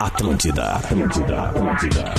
Atlântida, Atlântida, Atlântida.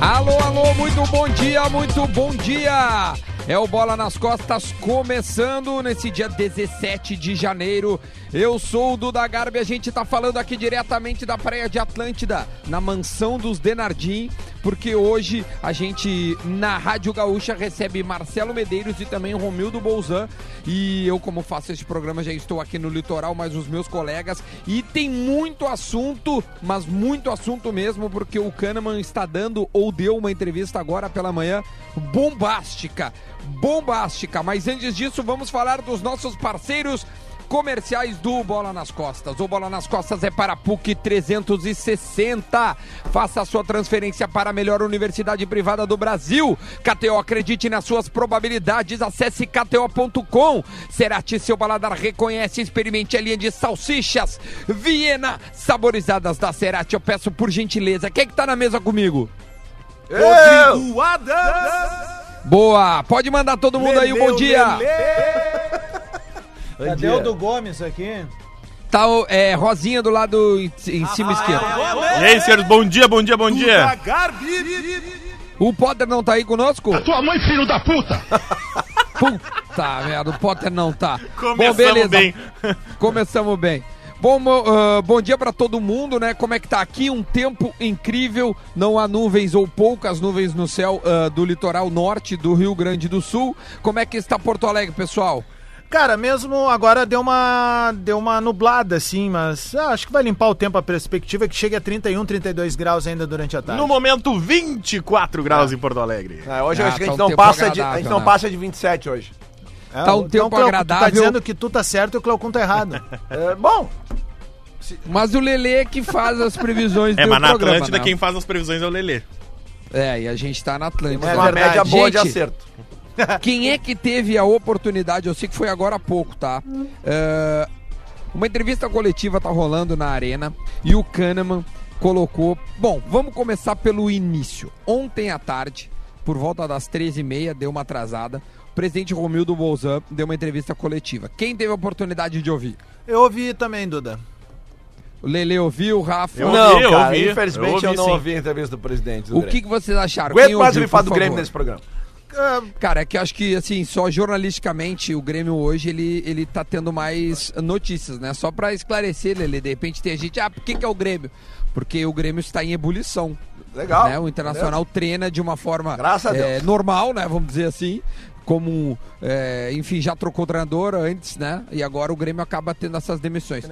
Alô, alô, muito bom dia, muito bom dia! É o Bola nas Costas começando nesse dia 17 de janeiro. Eu sou o Duda Garbi, a gente tá falando aqui diretamente da Praia de Atlântida, na mansão dos Denardim, porque hoje a gente na Rádio Gaúcha recebe Marcelo Medeiros e também Romildo Bolzan. E eu, como faço esse programa, já estou aqui no litoral, mas os meus colegas. E tem muito assunto, mas muito assunto mesmo, porque o Kahneman está dando ou deu uma entrevista agora pela manhã bombástica. Bombástica, mas antes disso, vamos falar dos nossos parceiros comerciais do Bola nas Costas. O Bola nas Costas é para PUC 360. Faça a sua transferência para a melhor universidade privada do Brasil. KTO, acredite nas suas probabilidades. Acesse kto.com. Cerati, seu paladar reconhece. Experimente a linha de salsichas Viena, saborizadas da Cerati. Eu peço por gentileza. Quem é que tá na mesa comigo? Rodrigo Adams! Boa! Pode mandar todo mundo aí um bom dia! Cadê o do Gomes aqui? Tá o é, Rosinha do lado em, em cima esquerdo. E aí, senhores, bom dia, bom dia, bom dia. O Potter não tá aí conosco? Tua mãe, filho da puta! Puta merda, o Potter não tá. Começamos Bom, beleza. bem. Começamos bem. Bom, ah, bom dia pra todo mundo, né? Como é que tá aqui? Um tempo incrível, não há nuvens ou poucas nuvens no céu ah, do litoral norte do Rio Grande do Sul. Como é que está Porto Alegre, pessoal? Cara, mesmo agora deu uma deu uma nublada assim, mas ah, acho que vai limpar o tempo a perspectiva é que chega a 31, 32 graus ainda durante a tarde. No momento, 24 graus em Porto Alegre. É, hoje eu Ah, acho que a tá gente um não tempo passa de, a gente agradável, não né? passa de 27 hoje. É, tá um o- tempo Cleo, Tu agradável. tá dizendo que tu tá certo e o Cleocum tá errado. É, bom, Mas o Lelê que faz as previsões É, do mas na programa, Atlântida né? quem faz as previsões é o Lelê. É, e a gente tá na Atlântida. é uma média boa de Gente, acerto. Quem é que teve a oportunidade? Eu sei que foi agora há pouco, tá? É, uma entrevista coletiva tá rolando na arena e o Kahneman colocou. Bom, vamos começar pelo início. Ontem à tarde, por volta das 13h30, deu uma atrasada. O presidente Romildo Bolzan deu uma entrevista coletiva. Quem teve a oportunidade de ouvir? Eu ouvi também, Duda. O Lele ouviu, o Rafa. Eu não, ouvi, eu cara, ouvi. infelizmente Eu eu, ouvi, não sim. ouvi a entrevista do presidente do O que, que vocês acharam? Aguento Quem mais ouviu, ele falar do Grêmio nesse programa. Cara, é que eu acho que, assim, só jornalisticamente, o Grêmio hoje, ele, ele tá tendo mais notícias, né? Só pra esclarecer, Lele, de repente tem gente, ah, por que que é o Grêmio? Porque o Grêmio está em ebulição. Legal. né? O Internacional treina de uma forma Graças a é, normal, né? Vamos dizer assim. Como, é, enfim, já trocou treinador antes, né? E agora o Grêmio acaba tendo essas demissões.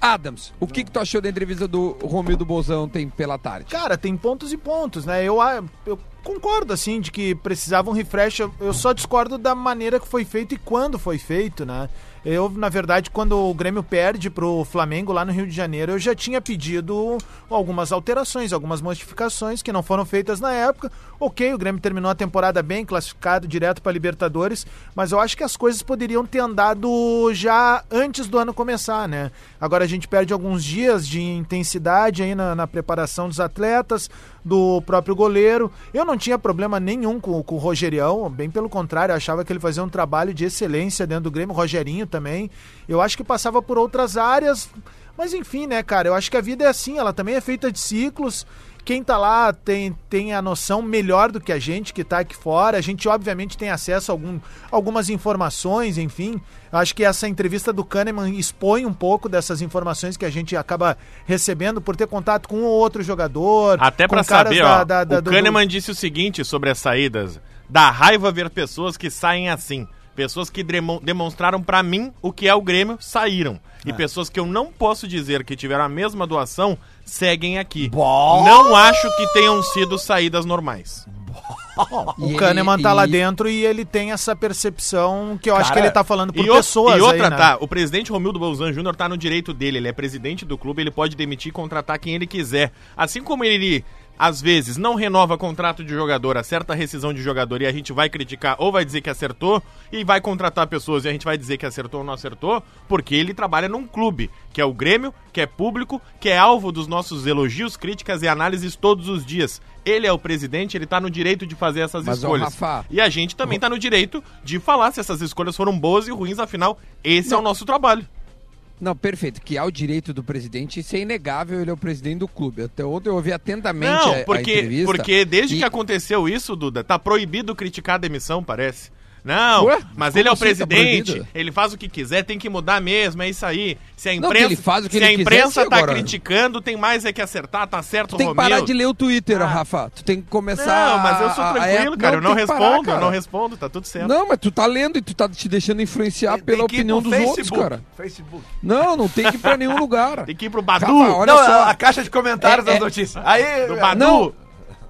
Adams, o que, que tu achou da entrevista do Romildo Bolzão ontem pela tarde? Cara, tem pontos e pontos, né? Eu, ah, eu concordo, assim, de que precisava um refresh. Eu só discordo da maneira que foi feito e quando foi feito, né? Eu, na verdade, quando o Grêmio perde pro Flamengo lá no Rio de Janeiro, eu já tinha pedido algumas alterações, algumas modificações que não foram feitas na época. Ok, o Grêmio terminou a temporada bem, classificado direto para Libertadores, mas eu acho que as coisas poderiam ter andado já antes do ano começar, né? Agora a gente perde alguns dias de intensidade aí na, na preparação dos atletas, do próprio goleiro. Eu não tinha problema nenhum com, com o Rogerião, bem pelo contrário, achava que ele fazia um trabalho de excelência dentro do Grêmio, Rogerinho também. Eu acho que passava por outras áreas, mas enfim, né, cara? Eu acho que a vida é assim, ela também é feita de ciclos. Quem tá lá tem, tem a noção melhor do que a gente que tá aqui fora. A gente, obviamente, tem acesso a algum, algumas informações, enfim. Acho que essa entrevista do Kahneman expõe um pouco dessas informações que a gente acaba recebendo por ter contato com um ou outro jogador. Até caras saber, da- ó, da- da- o do- Kahneman disse o seguinte sobre as saídas. Dá raiva ver pessoas que saem assim. Pessoas que demo- demonstraram pra mim o que é o Grêmio, saíram. E É. pessoas que eu não posso dizer que tiveram a mesma doação, seguem aqui. Não acho que tenham sido saídas normais. O E Kahneman ele- tá lá e- dentro e ele tem essa percepção que eu acho Cara, que ele tá falando por E, o- pessoas e outra, aí, né? tá, o presidente Romildo Bolzan Júnior tá no direito dele, ele é presidente do clube, ele pode demitir e contratar quem ele quiser. Assim como ele às vezes não renova contrato de jogador, acerta rescisão de jogador e a gente vai criticar ou vai dizer que acertou e vai contratar pessoas e a gente vai dizer que acertou ou não acertou, porque ele trabalha num clube, que é o Grêmio, que é público, que é alvo dos nossos elogios, críticas e análises todos os dias. Ele é o presidente, ele tá no direito de fazer essas Mas, escolhas. Rafa, e a gente também tá no direito de falar se essas escolhas foram boas e ruins, afinal, esse é o nosso trabalho. Não, perfeito. Que há o direito do presidente, isso é inegável, ele é o presidente do clube. Até ontem eu ouvi atentamente a, Não, a porque, entrevista. porque desde e- que aconteceu isso, Duda, tá proibido criticar a demissão, parece. Não, Ué? mas Como ele é o assim tá presidente, proibido? ele faz o que quiser, tem que mudar mesmo, é isso aí. Se a Não, que imprensa, ele faz o que se a ele quiser, imprensa sim, tá agora. criticando, tem mais é que acertar, tá certo, Tu tem que parar de ler o Twitter, Rafa. Tu tem que começar. Não, mas eu sou a- a- tranquilo, é- cara, eu não tem que respondo, parar, eu não respondo, tá tudo certo. Não, mas tu tá lendo e tu tá te deixando influenciar Tem pela ir opinião dos outros, Facebook, cara. Facebook. Não, não tem que ir pra nenhum lugar. Tem que ir pro Badu, Rafa, olha Não, só. a, a caixa de comentários É, das é- notícias. Aí, do Badu. Não,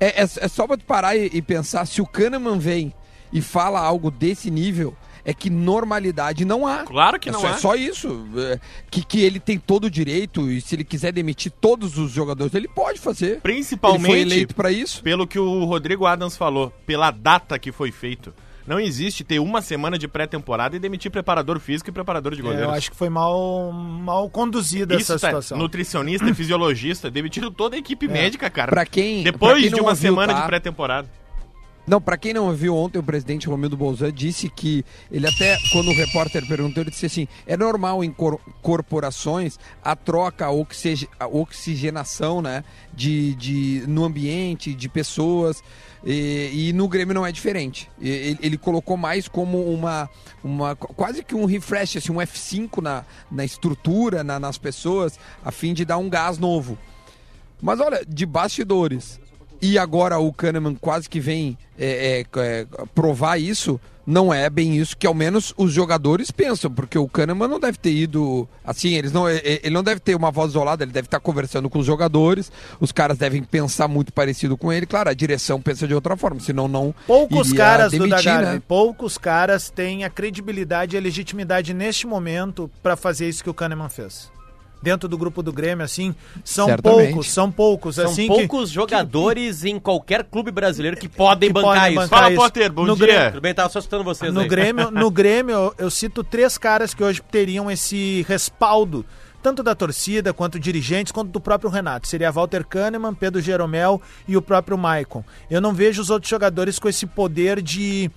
é, é, é só pra tu parar e, e pensar, se o Kahneman vem e fala algo desse nível, é que normalidade não há. Claro que é não só, há. É só isso. é, que, que ele tem todo o direito e se ele quiser demitir todos os jogadores, ele pode fazer. Ele Principalmente foi eleito pra isso. pelo que o Rodrigo Adams falou, pela data que foi feito. Não existe ter uma semana de pré-temporada e demitir preparador físico e preparador de É, goleiros. eu acho que foi mal, mal conduzida Isso essa tá, situação. nutricionista e fisiologista, demitiram toda a equipe médica, cara. Pra quem- Depois pra quem de uma ouviu, semana tá? de pré-temporada. Não, pra quem não ouviu ontem, o presidente Romildo Bolzan disse que ele até, quando o repórter perguntou, ele disse assim, é normal em cor- corporações a troca, a, oxige- a oxigenação, né, de, de, no ambiente, de pessoas, e, e no Grêmio não é diferente. Ele, ele colocou mais como uma, uma, quase que um refresh, assim, um F5 na, na estrutura, na- nas pessoas, a fim de dar um gás novo. Mas olha, de bastidores. E agora o Kahneman quase que vem é, é, é, provar isso. Não é bem isso que ao menos os jogadores pensam, porque o Kahneman não deve ter ido assim, eles não, é- é- ele não deve ter uma voz isolada, ele deve estar conversando com os jogadores, os caras devem pensar muito parecido com ele, claro, a direção pensa de outra forma, senão não Poucos caras do demitir, Dagarbi, né? poucos caras têm a credibilidade e a legitimidade neste momento pra fazer isso que o Kahneman fez. Dentro do grupo do Grêmio, assim, são Certamente. poucos, são poucos, São assim poucos jogadores em qualquer clube brasileiro que podem que bancar podem isso. bancar Fala, isso. Potter, bom No dia. Grêmio- Tudo bem, tava só escutando vocês No aí. Grêmio, no Grêmio, eu, eu cito três caras que hoje teriam esse respaldo, tanto da torcida, quanto dirigentes, quanto do próprio Renato. Seria Walter Kahneman, Pedro Jeromel e o próprio Maicon. Eu não vejo os outros jogadores com esse poder de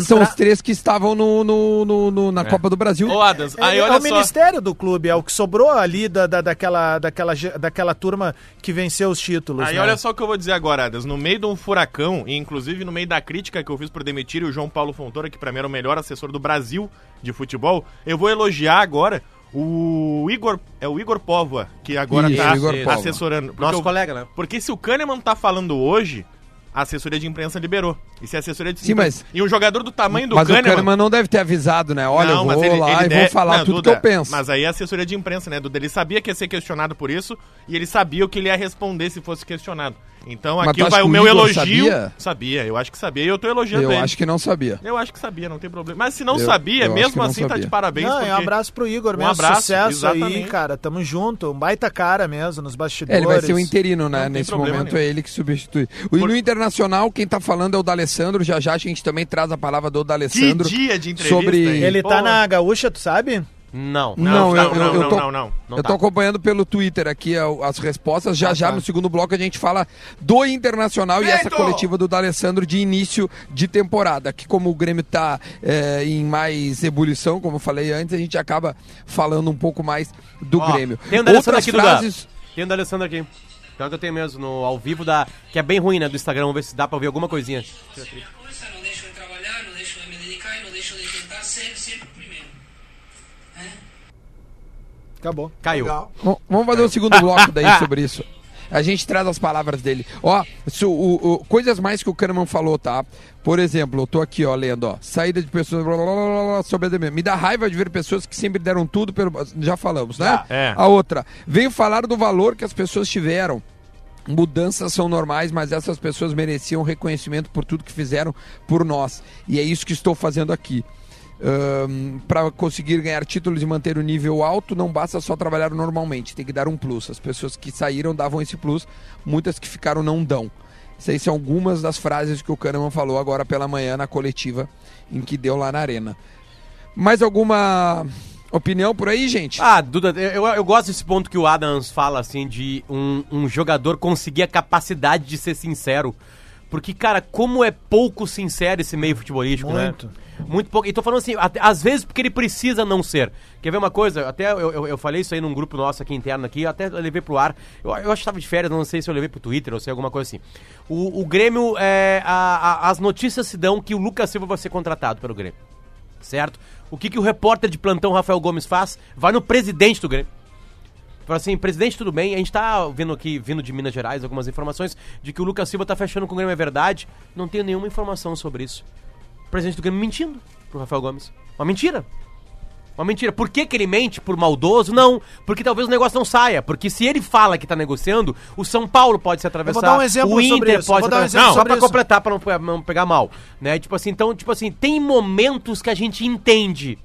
São entrar... os três que estavam no, no- no- no- na Copa do Brasil. Ô, Adams, É, aí é olha o só. ministério do clube, é o que sobrou ali da, da- daquela, daquela, daquela turma que venceu os títulos. Aí né? olha só o que eu vou dizer agora, Adas. No meio de um furacão, e inclusive no meio da crítica que eu fiz por demitir o João Paulo Fontoura, que pra mim era o melhor assessor do Brasil de futebol, eu vou elogiar agora o Igor. É o Igor Póvoa, que agora Isso, tá assessorando. Porque Nosso eu- colega, né? Porque se o Kahneman tá falando hoje, a assessoria de imprensa liberou. E se a assessoria de Sim, imprensa- mas- E um jogador do tamanho do Mas o Kahneman. Kahneman não deve ter avisado, né? Olha, eu mas vou ele- lá ele e vou deve- falar Não, tudo Duda, que eu penso. Mas aí é a assessoria de imprensa, né, Duda? Ele sabia que ia ser questionado por isso e ele sabia o que ele ia responder se fosse questionado. Então aqui vai que o o meu Igor elogio. sabia? Sabia, eu acho que sabia. E eu tô elogiando Eu ele. acho que não sabia. Eu acho que sabia, não tem problema. Mas se não Eu- sabia, eu mesmo que assim tá sabia. de parabéns. Não, porque... é um abraço pro Igor Um mesmo, abraço, sucesso aí, exatamente. cara, tamo junto, um baita cara mesmo nos É, bastidores. ele vai ser o interino, né? Nesse momento nenhum. é ele que substitui. O, Por- No Internacional, quem tá falando é o D'Alessandro. Já já a gente também traz a palavra do Que D'Alessandro. dia de entrevista, sobre-? Ele Pô. tá na gaúcha, tu sabe? Não. Não, Não, eu- não, eu não, tô- não, não. Não eu tá. tô acompanhando pelo Twitter aqui as respostas. Já já no segundo bloco a gente fala do Internacional e essa coletiva do D'Alessandro de início de temporada. Que como o Grêmio tá é, em mais ebulição, como eu falei antes, a gente acaba falando um pouco mais do Ó, Grêmio. Tem um da Alessandro Outras aqui, frases... Tem um da Alessandro aqui. Pior que eu tenho mesmo, no ao vivo da. Que é bem ruim, né? Do Instagram. Vamos ver se dá pra ouvir alguma coisinha. não deixo de trabalhar, não deixo de me dedicar e não deixo de tentar ser sempre o primeiro. Acabou. Caiu. Legal. Vamos fazer um segundo bloco daí sobre isso. A gente traz as palavras dele. Ó, su- o- o- coisas mais que o Kahneman falou, tá? Por exemplo, eu tô aqui, ó, lendo, ó. Saída de pessoas blá, blá, blá, blá, sobre a demência. Me dá raiva de ver pessoas que sempre deram tudo pelo. Já falamos, né? É. A outra. Venho falar do valor que as pessoas tiveram. Mudanças são normais, mas essas pessoas mereciam reconhecimento por tudo que fizeram por nós. E é isso que estou fazendo aqui. Para conseguir ganhar títulos e manter o nível alto, não basta só trabalhar normalmente, tem que dar um plus. As pessoas que saíram davam esse plus, muitas que ficaram não dão. Essas são algumas das frases que o Kahneman falou agora pela manhã na coletiva em que deu lá na arena. Mais alguma opinião por aí, gente? Ah, Duda, eu, eu gosto desse ponto que o Adams fala, assim, de um, um jogador conseguir a capacidade de ser sincero. Porque, cara, como é pouco sincero esse meio futebolístico, Muito. né? Muito pouco. E tô falando assim, até- às vezes porque ele precisa não ser. Quer ver uma coisa? Até eu, eu, eu falei isso aí num grupo nosso aqui interno aqui, até levei pro ar. Eu, eu acho que tava de férias, não sei se eu levei pro Twitter ou se é alguma coisa assim. O, o Grêmio, é, a- a- as notícias se dão que o Lucas Silva vai ser contratado pelo Grêmio. Certo? O que, que o repórter de plantão Rafael Gomes faz? Vai no presidente do Grêmio. Fala assim, presidente, tudo bem? A gente tá vendo aqui, vindo de Minas Gerais, algumas informações de que o Lucas Silva tá fechando com o Grêmio, é verdade? Não tenho nenhuma informação sobre isso. Presidente do Grêmio mentindo pro Rafael Gomes. Uma mentira. Uma mentira. Por que, que ele mente? Por maldoso? Não. Porque talvez o negócio não saia. Porque se ele fala que tá negociando, o São Paulo pode se atravessar. dar um exemplo o sobre Inter isso. pode Vou se dar um atravessar. exemplo Não, só sobre pra isso. completar, pra não, pe- não pegar mal. Né? Tipo assim, então, tipo assim, tem momentos que a gente entende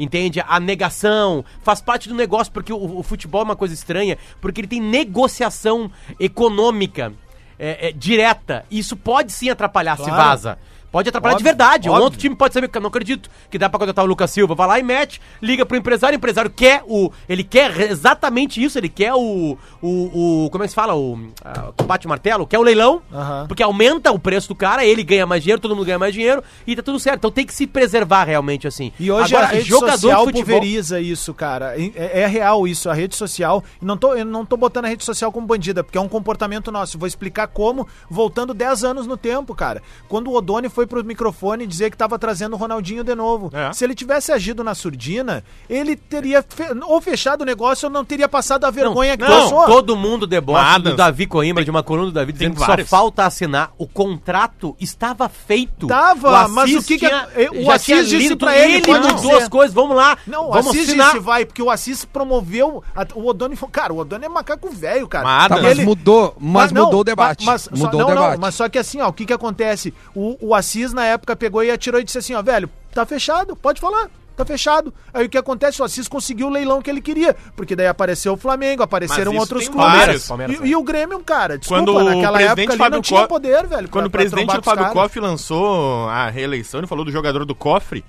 entende? A negação faz parte do negócio, porque o, o futebol é uma coisa estranha, porque ele tem negociação econômica é, é, direta. E isso pode sim atrapalhar se Claro. vaza. Pode atrapalhar Óbvio, de verdade. Um óbvio. outro time pode saber que eu não acredito que dá pra contratar o Lucas Silva. Vai lá e mete, liga pro empresário, o empresário quer o. Ele quer exatamente isso, ele quer o. O. o como é que se fala? O. ah, bate o martelo, quer o leilão, porque aumenta o preço do cara, ele ganha mais dinheiro, todo mundo ganha mais dinheiro e tá tudo certo. Então tem que se preservar realmente assim. E hoje Agora, a rede social pulveriza isso, cara. É, é real isso, a rede social. e Não tô, eu não tô botando a rede social como bandida, porque é um comportamento nosso. Vou explicar como, voltando 10 anos no tempo, cara. Quando o Odoni foi pro microfone dizer que tava trazendo o Ronaldinho de novo. É. Se ele tivesse agido na surdina, ele teria fe- ou fechado o negócio ou não teria passado a vergonha que não, passou. todo mundo debocha Mas, do Davi Coimbra, de uma coluna do Davi, dizendo que só falta assinar. O contrato estava feito. Tava, O mas Assis o que que é- tinha- o já Assis tinha disse pra ele, pode mudou as coisas, vamos lá, Não, o vamos Assis assinar. disse vai, porque o Assis promoveu. a- o Odoni falou, cara, o Odoni é macaco velho, cara. Mas, Tá, mas ele- mudou, mas não, mudou o debate. Mas, só- mudou não, o debate. Não, mas só que assim, ó, o que que acontece? O, o Assis, na época, pegou e atirou e disse assim, ó, velho, tá fechado, pode falar. Tá fechado. Aí o que acontece? O Assis conseguiu o leilão que ele queria. Porque dair apareceu o Flamengo, apareceram outros clubes. Palmeiras, E, e o Grêmio, cara, desculpa, Quando o naquela época ali Fábio não tinha Co- poder, velho. Quando o pra- pra presidente os Fábio. Koff lançou a reeleição, ele falou do jogador do cofre.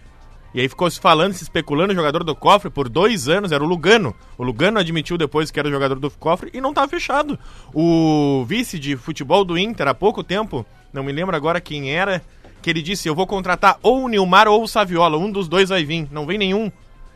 E aí ficou se falando, se especulando o jogador do cofre por dois anos, era o Lugano. O Lugano admitiu depois que era o jogador do cofre e não estava fechado. O vice de futebol do Inter, há pouco tempo, não me lembro agora quem era, que ele disse: Eu vou contratar ou o Nilmar ou o Saviola, um dos dois vai vir, não vem nenhum.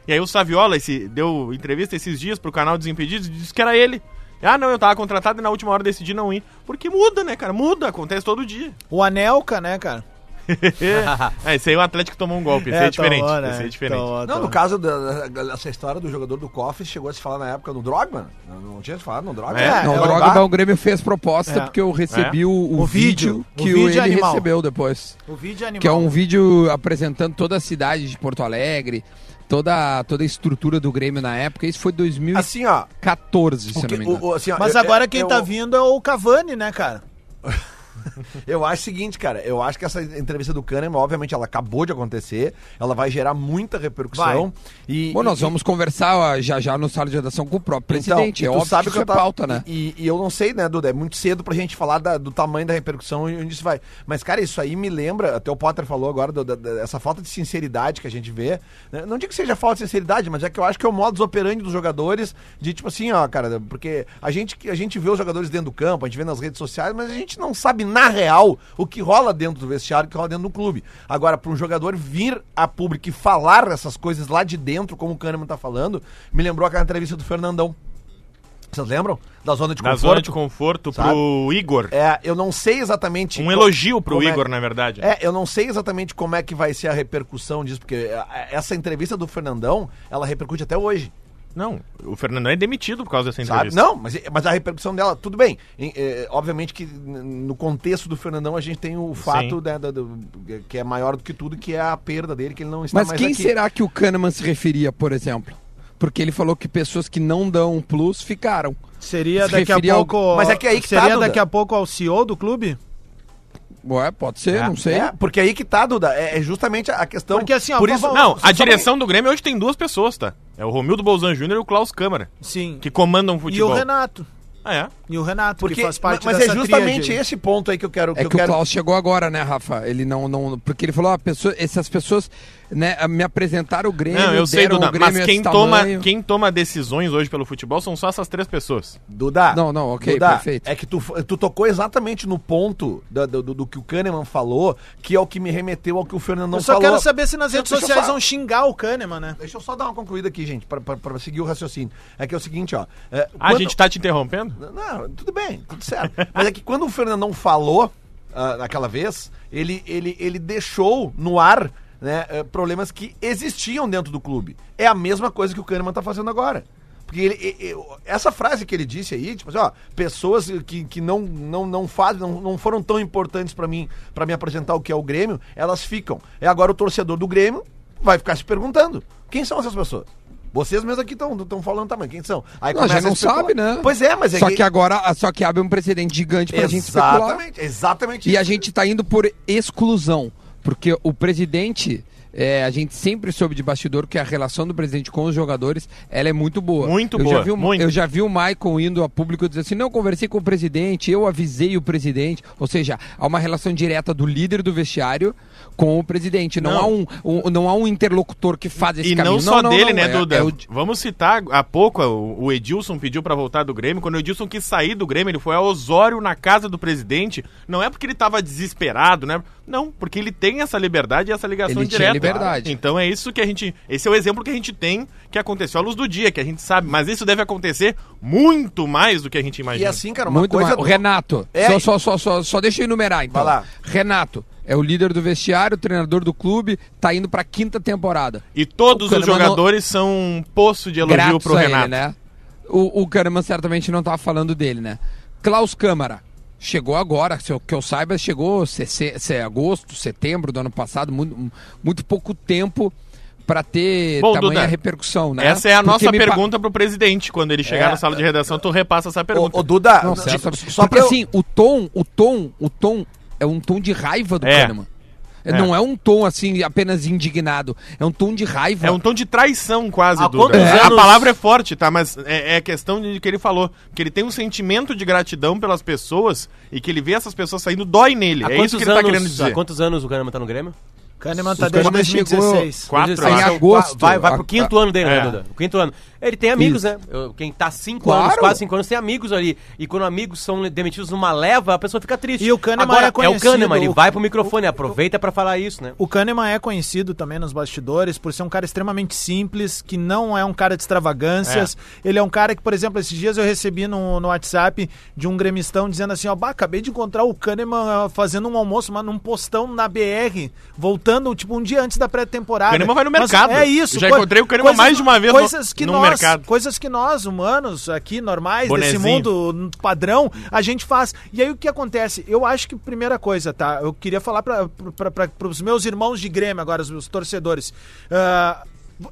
E aí o Saviola esse, deu entrevista esses dias pro canal Desimpedidos e disse que era ele. Ah, não, eu tava contratado e na última hora decidi não ir. Porque muda, né, cara? Muda, acontece todo dia. O Anelca, né, cara? é, esse aí o Atlético tomou um golpe, esse é, diferente. tomou, né? Esse aí é diferente. Tomou, Não, tomou. no caso dessa história do jogador do cofre, chegou a se falar na época no Drogman. Não, não tinha se falado no Drogman. É, Não, é, o o Drogba, Bar- o Grêmio fez proposta É. porque eu recebi É? o, o O vídeo, vídeo. que O vídeo ele animal. recebeu depois. O vídeo é animal. Que é um vídeo apresentando toda a cidade de Porto Alegre, toda, toda a estrutura do Grêmio na época. Isso foi 2014, Assim, ó. se não me engano. o- o- assim, ó, Mas eu- agora eu- quem eu- tá vindo é o Cavani, né, cara? Eu acho o seguinte, cara, eu acho que essa entrevista do Kahneman, obviamente, ela acabou de acontecer, ela vai gerar muita repercussão. E, Bom, nós e- vamos conversar ó, já já no sala de redação com o próprio Então, presidente. e é óbvio sabe que que é tava- pauta, né? E, e eu não sei, né, Duda? É muito cedo pra gente falar da- do tamanho da repercussão e onde isso vai. Mas, cara, isso aí me lembra, até o Potter falou agora, do- da- dessa falta de sinceridade que a gente vê. né? Não digo que seja falta de sinceridade, mas é que eu acho que é o modus operandi dos jogadores, de tipo assim, ó, cara, porque a gente, a gente vê os jogadores dentro do campo, a gente vê nas redes sociais, mas a gente não sabe, na real, o que rola dentro do vestiário, o que rola dentro do clube. Agora, para um jogador vir a público e falar essas coisas lá de dentro, como o Kahneman tá falando, me lembrou aquela entrevista do Fernandão. Vocês lembram? Da zona de Da conforto. zona de conforto pro Igor. É, eu não sei exatamente. Um elogio pro é- Igor, na verdade. É, eu não sei exatamente como é que vai ser a repercussão disso, porque é, essa entrevista do Fernandão, ela repercute até hoje. Não, o Fernandão é demitido por causa dessa Sabe? entrevista. Não, mas, mas a repercussão dela, tudo bem. Em- é, obviamente que no contexto do Fernandão a gente tem o fato né, da- do- que é maior do que tudo, que é a perda dele, que ele não está Mas mais quem aqui. será que o Kahneman se referia, por exemplo? Porque ele falou que pessoas que não dão plus ficaram. Seria Se daqui a referia ao- pouco. Mas é que aí que tá, Seria Duda. daqui a pouco ao CEO do clube? Ué, pode ser, não sei. É, porque aí que tá, Duda, é, é justamente a questão... Porque assim, ó, por isso, Não, a direção do Grêmio hoje tem duas pessoas, tá? É o Romildo Bolzan Júnior e o Klaus Câmara, Sim. que comandam o E futebol. o Renato. Ah, é? E o Renato, porque, que faz parte mas dessa é justamente tríade esse ponto aí que eu quero... É eu que o quero... Klaus chegou agora, né, Rafa? Ele não, não porque ele falou, ah, pessoa, essas pessoas, né, me apresentaram o Grêmio, Não, eu sei, Duda, o Grêmio mas quem toma, tamanho. quem toma decisões hoje pelo futebol são só essas três pessoas. Duda, Não, não, ok, Duda, perfeito. É que tu, tu tocou exatamente no ponto da- do, do- do que o Kahneman falou, que é o que me remeteu ao que o Fernando Eu só falou. quero saber se nas redes Deixa sociais vão xingar o Kahneman, né? Deixa eu só dar uma concluída aqui, gente, pra, pra, pra seguir o raciocínio. É que é o seguinte, ó. é, Ah, quando- a gente tá te interrompendo? Não, tudo bem, tudo certo. Mas é que quando o Fernandão falou ah, naquela vez, ele, ele, ele deixou no ar né, eh, problemas que existiam dentro do clube. É a mesma coisa que o Kahneman tá fazendo agora. Porque ele, e- e- essa frase que ele disse aí, tipo assim, ó, pessoas que, que não, não, não fazem, não, não foram tão importantes pra mim, para me apresentar o que é o Grêmio, elas ficam. É agora o torcedor do Grêmio vai ficar se perguntando: quem são essas pessoas? Vocês mesmos aqui estão falando também, quem são? Aí Não, já não sabe, né? Pois é, mas é Só que agora, só que abre um precedente gigante pra gente especular. Exatamente, exatamente E a gente tá indo por exclusão, porque o presidente, é, a gente sempre soube de bastidor que a relação do presidente com os jogadores, ela é muito boa. Muito eu boa, Já vi o, muito. Eu já vi o Michael indo a público dizer assim, não, eu conversei com o presidente, eu avisei o presidente, ou seja, há uma relação direta do líder do vestiário com o presidente, não, Não. há um, um- não há um interlocutor que faz esse E caminho. não só dele, não, né, é- Duda? é o- Vamos citar há pouco, o Edilson pediu pra voltar do Grêmio. Quando o Edilson quis sair do Grêmio, ele foi a Osório na casa do presidente. Não é porque ele tava desesperado, né? Não, porque ele tem essa liberdade e essa ligação Ele direta. Liberdade. Então é isso que a gente. Esse é o exemplo que a gente tem que aconteceu à luz do dia, que a gente sabe. Mas isso deve acontecer muito mais do que a gente E imagina. assim, cara, uma Muito coisa. mais. O Renato, É. só, só, só, só, só deixa eu enumerar então. Vai lá. Renato é o líder do vestiário, treinador do clube, tá indo pra quinta temporada. E todos os Kahneman não- jogadores são um poço de elogio Gratos pro Renato. ele, né? O, o Kahneman certamente não tava falando dele, né? Klaus Câmara. Chegou agora, se eu, que eu saiba, chegou se, se, se é agosto, setembro do ano passado, muito, muito pouco tempo pra ter Bom, tamanha Duda, repercussão, né? Essa é a Porque nossa pa- pergunta pro presidente. Quando ele chegar É. na sala de redação, tu repassa essa pergunta. Ô, ô, Duda, Não, só- certo. só Porque pra eu- assim, o tom, o tom, o tom é um tom de raiva do É. Kahneman. Não é um tom assim apenas indignado, é um tom de raiva. É um tom de traição quase, Há Duda. É, A anos- palavra é forte, tá? Mas é, é questão de que ele falou. Que ele tem um sentimento de gratidão pelas pessoas e que ele vê essas pessoas saindo, dói nele. Há É quantos isso que ele anos, tá querendo dizer. Há quantos anos o Kahneman tá no Grêmio? Kahneman tá desde Kahneman chegou- 2016. Quatro, em agosto. Vai, vai A- pro quinto ano dele, É. né, Duda? O quinto ano. Ele tem amigos, Isso. né? Eu- Quem tá cinco Claro. anos, quase cinco anos, tem amigos ali. E quando amigos são demitidos numa leva, a pessoa fica triste. E o Kahneman Agora, é é o conhecido- Kahneman, ele o- vai pro microfone, aproveita pra falar isso, né? O Kahneman é conhecido também nos bastidores por ser um cara extremamente simples, que não é um cara de extravagâncias. Ele é um cara que, por exemplo, esses dias eu recebi no, no WhatsApp de um gremistão dizendo assim, ó, bah, acabei de encontrar o Kahneman ah, fazendo um almoço, mas num postão na BR, voltando, tipo, um dia antes da pré-temporada. O Kahneman vai no Mas mercado. É isso. Já coi- encontrei o Kahneman mais de uma vez no- coisas que no nós, mercado. Coisas que nós, humanos, aqui, normais, desse Bonezinho. mundo padrão, a gente faz. E aí o que acontece? Eu acho que, primeira coisa, tá? Eu queria falar para os meus irmãos de Grêmio agora, os meus torcedores. Ah,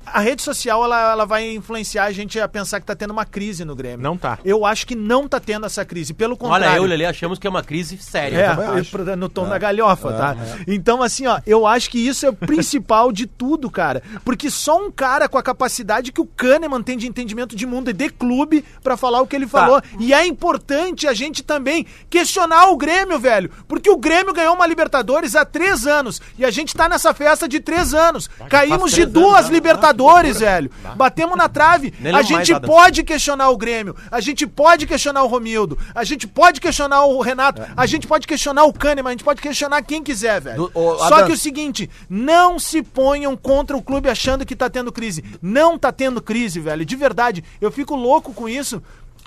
a rede social, ela, ela vai influenciar a gente a pensar que tá tendo uma crise no Grêmio. Não tá. Eu acho que não tá tendo essa crise. Pelo contrário. Olha, eu e o Lelê achamos que é uma crise séria. É, Então, no tom da galhofa, tá? Então, assim, ó, eu acho que isso é o principal de tudo, cara. Porque só um cara com a capacidade que o Kahneman tem de entendimento de mundo e de clube pra falar o que ele falou. E é importante a gente também questionar o Grêmio, velho. Porque o Grêmio ganhou uma Libertadores há três anos. E a gente tá nessa festa de três anos. Caímos de duas anos, né? Libertadores, velho. Batemos na trave. Nem A lembro mais, gente pode questionar o Grêmio. A gente pode questionar o Romildo. A gente pode questionar o Renato. A gente pode questionar o Kahneman. A gente pode questionar quem quiser, velho. Do- ô, Só que o seguinte, não se ponham contra o clube achando que tá tendo crise. Não tá tendo crise, velho. De verdade. Eu fico louco com isso.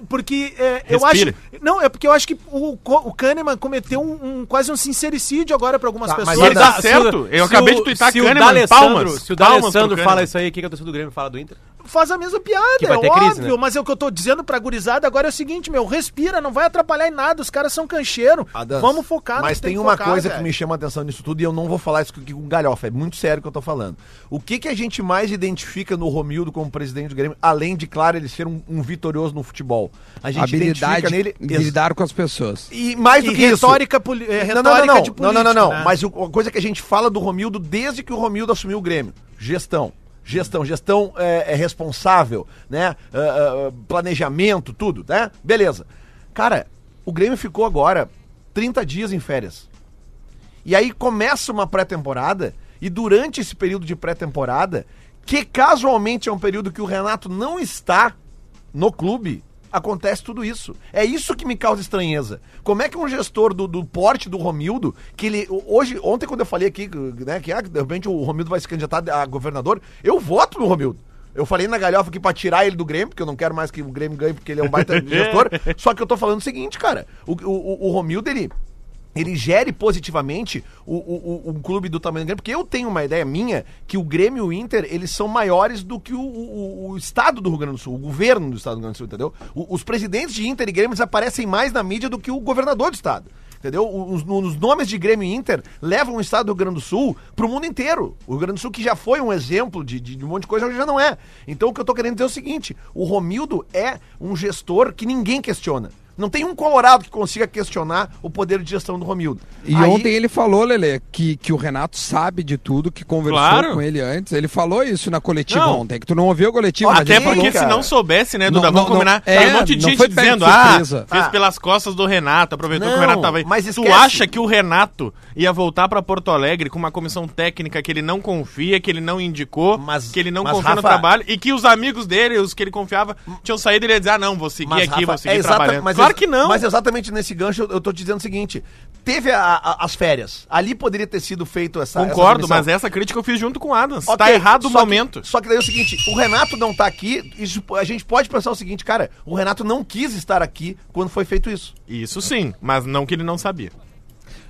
Porque é, eu acho. Não, é porque eu acho que o, o Kahneman cometeu um, um- quase um sincericídio agora pra algumas Tá, mas pessoas. ele tá certo. Eu acabei de twittar se o Palmas. D'Alessandro, Palmas. se o D'Alessandro Kahneman. fala isso aí, o que, que a torcida do Grêmio fala do Inter? Faz a mesma piada, é óbvio, crise, né? mas é o que eu tô dizendo pra gurizada agora é o seguinte, meu, respira, não vai atrapalhar em nada, os caras são cancheiro. Adams, Vamos focar Mas tem que uma focar, coisa velho. que me chama a atenção nisso tudo e eu não vou falar isso aqui com galhofa. É muito sério o que eu tô falando. O que, que a gente mais identifica no Romildo como presidente do Grêmio, além de, claro, ele ser um, um vitorioso no futebol? A gente Habilidade identifica de nele. lidar com as pessoas. E mais do E que isso. retórica, poli- é, Não, não, não, retórica não. de não, político, não, não, não. né? Mas o- a coisa que a gente fala do Romildo desde que o Romildo assumiu o Grêmio: gestão. Gestão, gestão é, é responsável, né? Ah, ah, planejamento, tudo, né? Beleza. Cara, o Grêmio ficou agora 30 dias em férias. E aí começa uma pré-temporada, e durante esse período de pré-temporada, que casualmente é um período que o Renato não está no clube, acontece tudo isso. É isso que me causa estranheza. Como é que um gestor do, do porte do Romildo, que ele. Hoje, ontem, quando eu falei aqui, né, que ah, de repente o Romildo vai se candidatar a governador, eu voto no Romildo. Eu falei na galhofa que pra tirar ele do Grêmio, porque eu não quero mais que o Grêmio ganhe, porque ele é um baita gestor. Só que eu tô falando o seguinte, cara. O, o- o Romildo, ele ele gere positivamente o, o- o- clube do tamanho do Grêmio, porque eu tenho uma ideia minha que o Grêmio e o Inter, eles são maiores do que o, o- o estado do Rio Grande do Sul, o governo do estado do Rio Grande do Sul, entendeu? O- os presidentes de Inter e Grêmio aparecem mais na mídia do que o governador do estado. Entendeu? Os, os nomes de Grêmio e Inter levam o estado do Rio Grande do Sul pro mundo inteiro. O Rio Grande do Sul, que já foi um exemplo de, de, de um monte de coisa, já não é. Então o que eu tô querendo dizer é o seguinte: o Romildo é um gestor que ninguém questiona. Não tem um colorado que consiga questionar o poder de gestão do Romildo. E Aí- ontem ele falou, Lele, que, que o Renato sabe de tudo, que conversou Claro. com ele antes. Ele falou isso na coletiva Não. ontem, que tu não ouviu a coletiva, Até porque falou. se cara. não soubesse, né, Não, Duda, não, vamos não. combinar. É, Tem um monte de não gente dizendo, ah, fez Ah. pelas costas do Renato, aproveitou que Não, o Renato tava aí. mas Tu acha que o Renato ia voltar pra Porto Alegre com uma comissão técnica que ele não confia, que ele não indicou, Mas- que ele não mas, confia no Rafa- trabalho e que os amigos dele, os que ele confiava, tinham saído e ele ia dizer, ah, não, vou seguir Mas, aqui, Rafa, vou seguir é exata- trabalhando. mas claro que não. Mas exatamente nesse gancho eu, eu tô te dizendo o seguinte: teve a- a- as férias. Ali poderia ter sido feito essa. essa Concordo, demissão. mas essa crítica eu fiz junto com o Adams. Ok, tá errado o só que- momento. só que daí é o seguinte: o Renato não tá aqui. Isso, a gente pode pensar o seguinte, cara: o Renato não quis estar aqui quando foi feito isso. Isso sim, mas não que ele não sabia.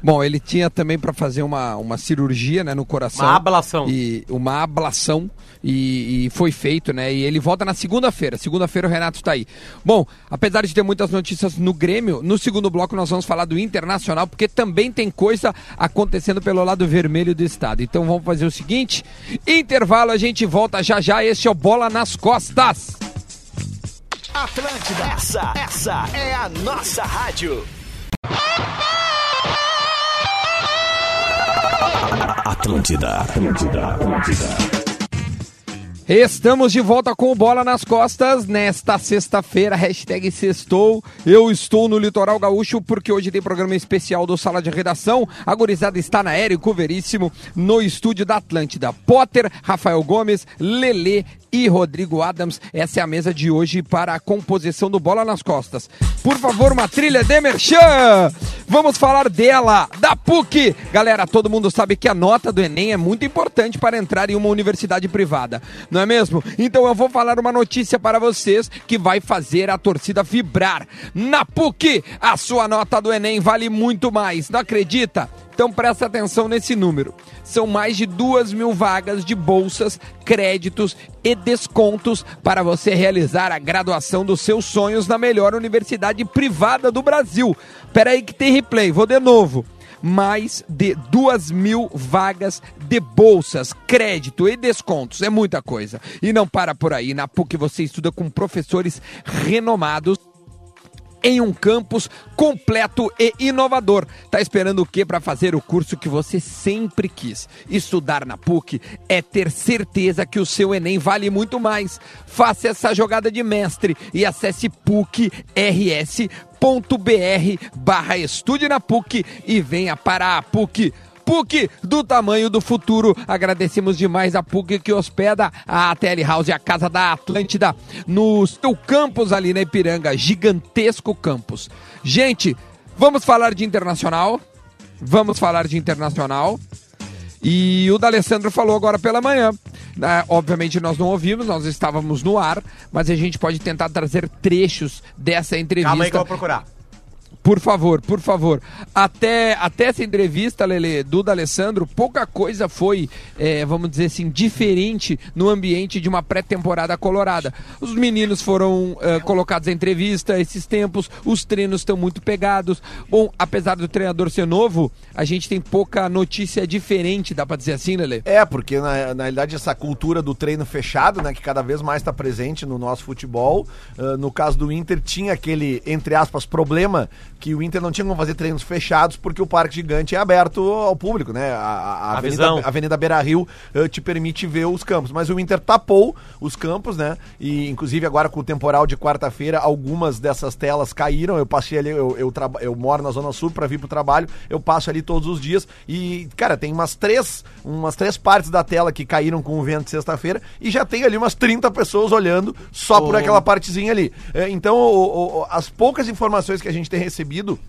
Bom, ele tinha também para fazer uma, uma cirurgia né, no coração. Uma ablação. E uma ablação. E, e foi feito, né? E ele volta na segunda-feira. Segunda-feira o Renato tá aí. Bom, apesar de ter muitas notícias no Grêmio, no segundo bloco nós vamos falar do Internacional, porque também tem coisa acontecendo pelo lado vermelho do estado. Então vamos fazer o seguinte: intervalo, a gente volta já já. Este é o Bola nas Costas. Atlântida, essa, essa é a nossa rádio. Atlântida, Atlântida, Atlântida. Estamos de volta com Bola nas Costas nesta sexta-feira, hashtag sextou. Eu estou no Litoral Gaúcho porque hoje tem programa especial do Sala de Redação. A gurizada está na Érico Veríssimo, no estúdio da Atlântida. Potter, Rafael Gomes, Lelê e Rodrigo Adams. Essa é a mesa de hoje para a composição do Bola nas Costas. Por favor, uma trilha de Merchan! Vamos falar dela, da PUC! Galera, todo mundo sabe que a nota do Enem é muito importante para entrar em uma universidade privada, não é mesmo? Então eu vou falar uma notícia para vocês que vai fazer a torcida vibrar. Na PUC, a sua nota do Enem vale muito mais, não acredita? Então presta atenção nesse número. São mais de duas mil vagas de bolsas, créditos e descontos para você realizar a graduação dos seus sonhos na melhor universidade privada do Brasil. Peraí que tem replay, vou de novo. Mais de duas mil vagas de bolsas, crédito e descontos. É muita coisa. E não para por aí. Na PUC você estuda com professores renomados em um campus completo e inovador. Tá esperando o que para fazer o curso que você sempre quis? Estudar na PUC é ter certeza que o seu Enem vale muito mais. Faça essa jogada de mestre e acesse pucrs.br barra estude na PUC e venha para a PUC. PUC do tamanho do futuro. Agradecemos demais a PUC que hospeda a TL House, a casa da Atlântida, no seu campus ali na Ipiranga, gigantesco campus. Gente, vamos falar de internacional. Vamos falar de internacional. E o D'Alessandro falou agora pela manhã. né, obviamente nós não ouvimos, nós estávamos no ar, mas a gente pode tentar trazer trechos dessa entrevista. Calma aí que eu vou procurar. Por favor, por favor. Até, até essa entrevista, Lele, do D'Alessandro, pouca coisa foi, é, vamos dizer assim, diferente no ambiente de uma pré-temporada colorada. Os meninos foram é, colocados em entrevista esses tempos, os treinos estão muito pegados. Bom, apesar do treinador ser novo, a gente tem pouca notícia diferente, dá pra dizer assim, Lele? É, porque na, na realidade essa cultura do treino fechado, né, que cada vez mais está presente no nosso futebol. ah, no caso do Inter, tinha aquele, entre aspas, problema que o Inter não tinha como fazer treinos fechados porque o Parque Gigante é aberto ao público, né? A, a- a Avenida, visão. Avenida Beira Rio eh, te permite ver os campos. Mas o Inter tapou os campos, né? E inclusive agora com o temporal de quarta-feira, algumas dessas telas caíram. Eu passei ali, eu, eu, eu moro na Zona Sul para vir pro trabalho, eu passo ali todos os dias. E, cara, tem umas três, umas três partes da tela que caíram com o vento de sexta-feira e já tem ali umas 30 pessoas olhando só por Oh. aquela partezinha ali. Eh, Então, o- o- as poucas informações que a gente tem recebido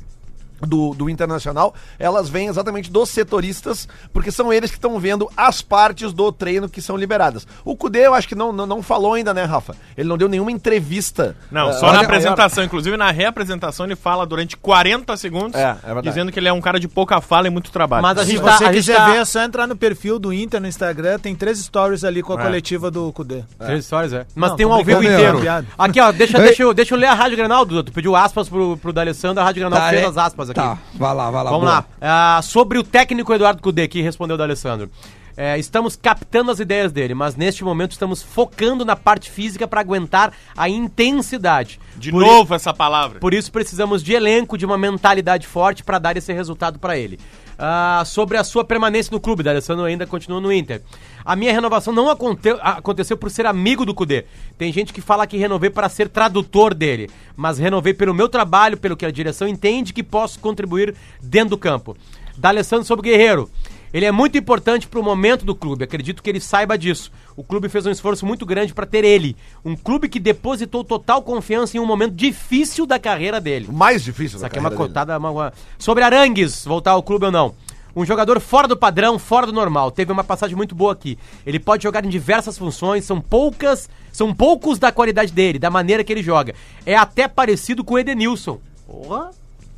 do, do Internacional, elas vêm exatamente dos setoristas, porque são eles que estão vendo as partes do treino que são liberadas. O Cudê, eu acho que não, não, não falou ainda, né, Rafa? Ele não deu nenhuma entrevista. Não, Ah, só na apresentação. Inclusive, na reapresentação, ele fala durante 40 segundos, É, é dizendo que ele é um cara de pouca fala e muito trabalho. Mas a Se gente você tá, a gente quiser tá... ver, é só entrar no perfil do Inter no Instagram, tem três stories ali com a É. coletiva do Cudê. Três histórias, é. Mas Não, tem um ao vivo inteiro. é. Aqui, ó, deixa, deixa, eu, deixa eu ler a Rádio Granal. Tu pediu aspas pro, pro D'Alessandro, a Rádio Granal fez é- as aspas aqui. Tá, vai lá, vai lá. Vamos boa. lá. Ah, sobre o técnico Eduardo Cudê, que respondeu o D'Alessandro. É, estamos captando as ideias dele, mas neste momento estamos focando na parte física para aguentar a intensidade. De Por novo essa palavra. por isso precisamos de elenco, de uma mentalidade forte para dar esse resultado para ele. Ah, sobre a sua permanência no clube, D'Alessandro ainda continua no Inter. A minha renovação não aconte- aconteceu por ser amigo do Cudê. Tem gente que fala que renovei para ser tradutor dele, mas renovei pelo meu trabalho, pelo que a direção entende que posso contribuir dentro do campo. D'Alessandro sobre o Guerreiro. Ele é muito importante para o momento do clube, acredito que ele saiba disso. O clube fez um esforço muito grande para ter ele. Um clube que depositou total confiança em um momento difícil da carreira dele. O mais difícil Isso da aqui é uma cotada. Uma, uma- Sobre Arangues, voltar ao clube ou não. Um jogador fora do padrão, fora do normal. Teve uma passagem muito boa aqui. Ele pode jogar em diversas funções, são poucas, são poucos da qualidade dele, da maneira que ele joga. É até parecido com o Edenilson. Porra!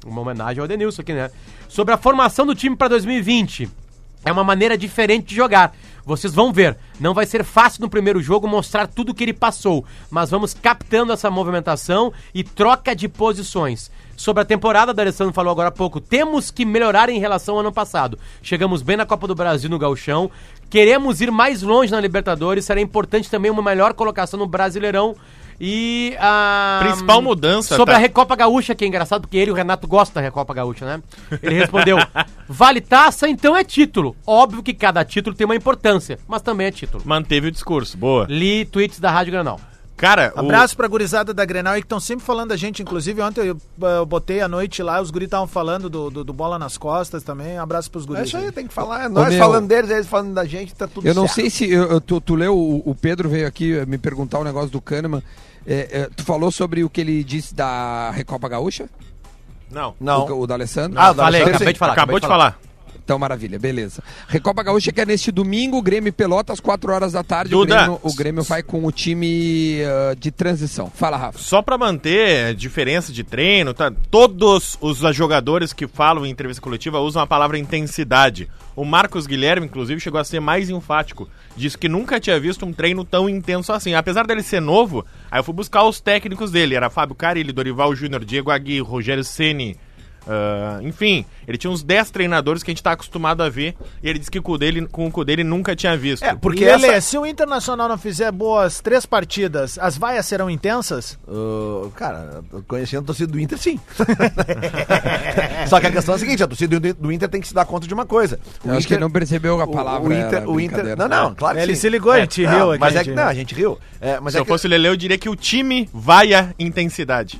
Uma homenagem ao Edenilson aqui, né? Sobre a formação do time para 2020. É uma maneira diferente de jogar. Vocês vão ver. Não vai ser fácil no primeiro jogo mostrar tudo que ele passou, mas vamos captando essa movimentação e troca de posições. Sobre a temporada, o Alessandro falou agora há pouco, temos que melhorar em relação ao ano passado. Chegamos bem na Copa do Brasil no Gauchão, queremos ir mais longe na Libertadores, será importante também uma melhor colocação no Brasileirão. E a. Principal mudança, Sobre tá? a Recopa Gaúcha, que é engraçado, porque ele e o Renato gostam da Recopa Gaúcha, né? Ele respondeu: vale taça, então é título. Óbvio que cada título tem uma importância, mas também é título. Manteve o discurso. Boa. Li tweets da Rádio Granal. Cara, o- Abraço pra gurizada da Grenal aí que estão sempre falando da gente. Inclusive, ontem eu, eu botei à noite lá, os guris estavam falando do, do, do Bola nas Costas também. Um abraço pros É guris. isso aí, tem que falar. É nós meu, falando deles, eles falando da gente, tá tudo Eu não certo. sei se. eu- eu- tu, tu leu, o, o Pedro veio aqui eh, me perguntar o negócio do Kahneman. É, é, tu falou sobre o que ele disse da Recopa Gaúcha? Não. Não. O, o da Alessandro? Ah, o da Falei, Alessandro, acabei de falar. Acabou acabei de falar. Então, maravilha, beleza. Recopa Gaúcha que é neste domingo, Grêmio Pelotas, 4 horas da tarde. O Duda. Grêmio, o Grêmio vai com o time ah, de transição. Fala, Rafa. Só pra manter diferença de treino, tá? Todos os jogadores que falam em entrevista coletiva usam a palavra intensidade. O Marcos Guilherme, inclusive, chegou a ser mais enfático. Disse que nunca tinha visto um treino tão intenso assim. Apesar dele ser novo, aí eu fui buscar os técnicos dele. Era Fábio Carilli, Dorival Júnior, Diego Agui, Rogério Ceni. Ah, enfim, ele tinha uns 10 treinadores que a gente tá acostumado a ver. E ele disse que com o dele, com o cu dele nunca tinha visto. É, porque Lele, essa... se o Internacional não fizer boas três partidas, as vaias serão intensas? Uh, cara, conhecendo a torcida do Inter, sim. Só que a questão é a seguinte: a torcida do- do Inter tem que se dar conta de uma coisa. O Eu acho que ele não percebeu a palavra. O, Inter, o Inter. Não, não, claro que Ele sim. se ligou, a gente não, riu aqui. Mas é que não, a gente riu. É, mas Se é eu que, fosse o Lele, eu diria que o time vai a intensidade.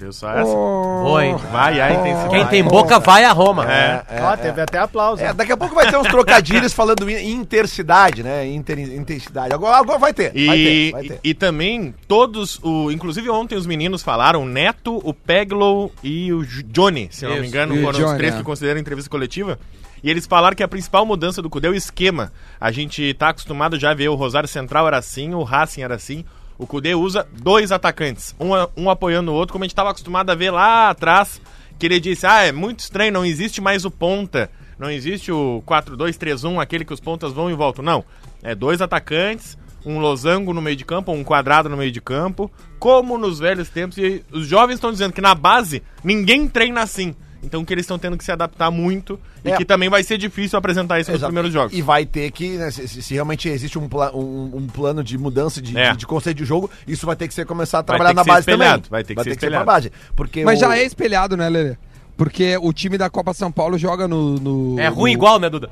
Viu só essa? Oi. Vai a intensidade. Quem tem boca vai a Roma. É. Ó, teve até aplauso. É, daqui a pouco vai ter uns trocadilhos falando in- intercidade, né? Inter, intensidade. Agora, agora vai ter. E, vai ter, vai ter. e também todos, o, inclusive ontem os meninos falaram, o Neto, o Peglow e o Johnny, se eu não me Isso. engano, E foram os Johnny, três é. que consideram entrevista coletiva. E eles falaram que a principal mudança do Cudê é o esquema. A gente tá acostumado já a ver o Rosário Central era assim, o Racing era assim. O Cudê usa dois atacantes, um, um apoiando o outro, como a gente estava acostumado a ver lá atrás, que ele disse, ah, é muito estranho, não existe mais o ponta, não existe o 4-2-3-1, aquele que os pontas vão e voltam. Não, é dois atacantes, um losango no meio de campo, um quadrado no meio de campo, como nos velhos tempos, e os jovens estão dizendo que na base ninguém treina assim. Então que eles estão tendo que se adaptar muito e É. que também vai ser difícil apresentar isso nos Exato. primeiros jogos. E vai ter que, né, se, se- realmente existe um, pla- um, um plano de mudança de, É. de, de conceito de jogo, isso vai ter que ser começar a Vai trabalhar ter que na ser base também. vai ter que ser pra espelhado. base. Porque Mas o- já é espelhado, né, Lelê? Porque o time da Copa São Paulo joga no. no- É ruim no- igual, né, Duda?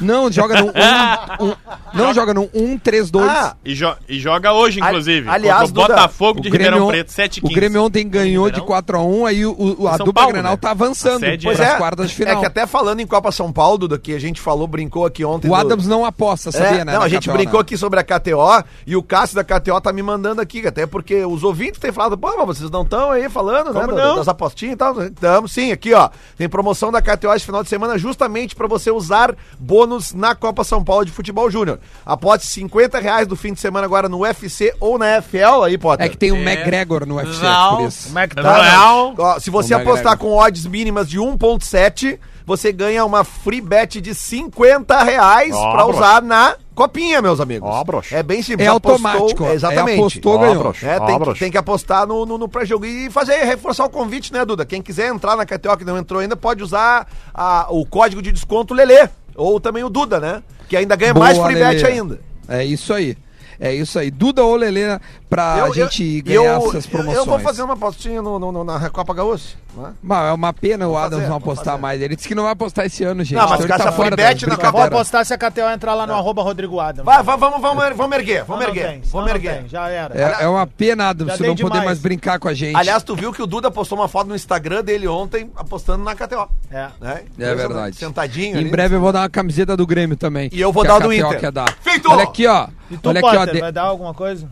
Não, joga no. Um, um- não, joga no 1-3-2. Ah, E, jo- e joga hoje, inclusive. aliás, contra o Duda, Botafogo de Ribeirão Preto, 7 o Grêmio ontem ganhou de 4x1, aí o, o- a São dupla Paulo, Grenal né? tá avançando A para é- as quartas de final. É que até falando em Copa São Paulo, Duda, que a gente falou, brincou aqui ontem. O do- Adams não aposta, sabia, É, né? não, a gente KTO, brincou né? aqui sobre a KTO e o Cássio da KTO tá me mandando aqui, até porque os ouvintes têm falado, pô, mas vocês não estão aí falando, né, Como da- não? das apostinhas e tal. Estamos sim, aqui ó, tem promoção da KTO esse final de semana justamente pra você usar bônus na Copa São Paulo de Futebol Júnior. Aposte 50 reais do fim de semana agora no UFC ou na FL aí, Potter. É que tem o É. McGregor no UFC, Não. por isso. É que tá? Ó, se você O apostar McGregor. com odds mínimas de 1.7, você ganha uma free bet de 50 reais Ó, pra usar na copinha, meus amigos. Ó, broxa. É bem simples. É automático, ó. exatamente. É, apostou, Ó, ganhou. É, tem, que, broxa. tem que apostar no, no, no pré-jogo e fazer, reforçar o convite, né, Duda? Quem quiser entrar na KTO que não entrou ainda, pode usar a- o código de desconto Lelê. Ou também o Duda, né? Que ainda ganha mais Boa, free bet ainda. É isso aí. É isso aí. Duda ou Lelê pra Eu- gente eu- ganhar eu- essas promoções. Eu vou fazer uma apostinha no, no- no- na Recopa Gaúcha. né? Mas é uma pena o Adams fazer, não vou apostar fazer. mais. Ele disse que não vai apostar esse ano, gente. Não, mas Então essa tá free bet, não, Vou apostar se a KTO entrar lá no arroba Rodrigo Adams. Vai, vai, vamos, vamos, vamos erguer, vamos Não, não erguer. tem, vamos não erguer. tem, Já era. É, é uma pena, Adams, você não poder demais. mais brincar com a gente. Aliás, tu viu que o Duda postou uma foto no Instagram dele ontem apostando na KTO. É. Né? É verdade. Sentadinho Em ali. breve eu vou dar uma camiseta do Grêmio também. E eu vou dar a do Inter. quer dar. Feito! Olha aqui, ó. E tu, Olha aqui, ó. Potter, de- vai dar alguma coisa?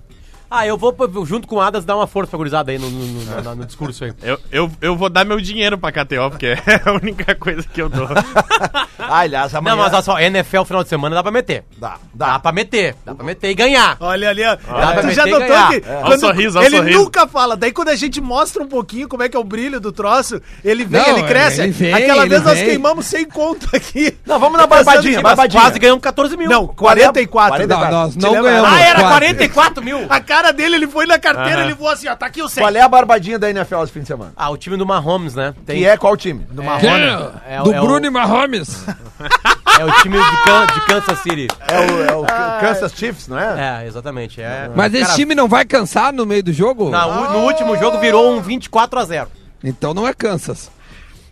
Ah, eu vou, junto com o Adas, dar uma força pra gurizada aí no, no, no- no- no discurso aí. Eu, eu, eu vou dar meu dinheiro pra KTO, porque é a única coisa que eu dou. Ah, aliás, amanhã... Não, mas olha só, NFL final de semana dá pra meter. Dá, Dá, dá. pra meter. Dá pra meter e ganhar. Olha ali, ó. Dá pra tu já e notou ganhar. que É. Olha o sorriso, olha o ele sorriso. nunca fala. Daí quando a gente mostra um pouquinho como é que é o brilho do troço, ele vem, Não, ele cresce. ele vem, Aquela ele vez nós vem. queimamos 100 conto aqui. Não, vamos na barbadinha, barbadinha. Quase ganhamos 14 mil. Não, 44. Não, nós não ganhamos. Ah, era quase. 44 mil? A cara dele, ele foi na carteira, Aham. ele voou assim, ó, tá aqui o 100. Qual é a barbadinha da NFL esse fim de semana? Ah, o time do Mahomes, né? Tem, Que é qual time? Do Quem? Marrone? É o- do é o- Bruno e Mahomes. é o time de, Can- de Kansas City. É o, é o Kansas Chiefs, não é? É, exatamente. É. Mas esse Cara, time não vai cansar no meio do jogo? na- no último jogo virou um 24 a 0 Então não é Kansas.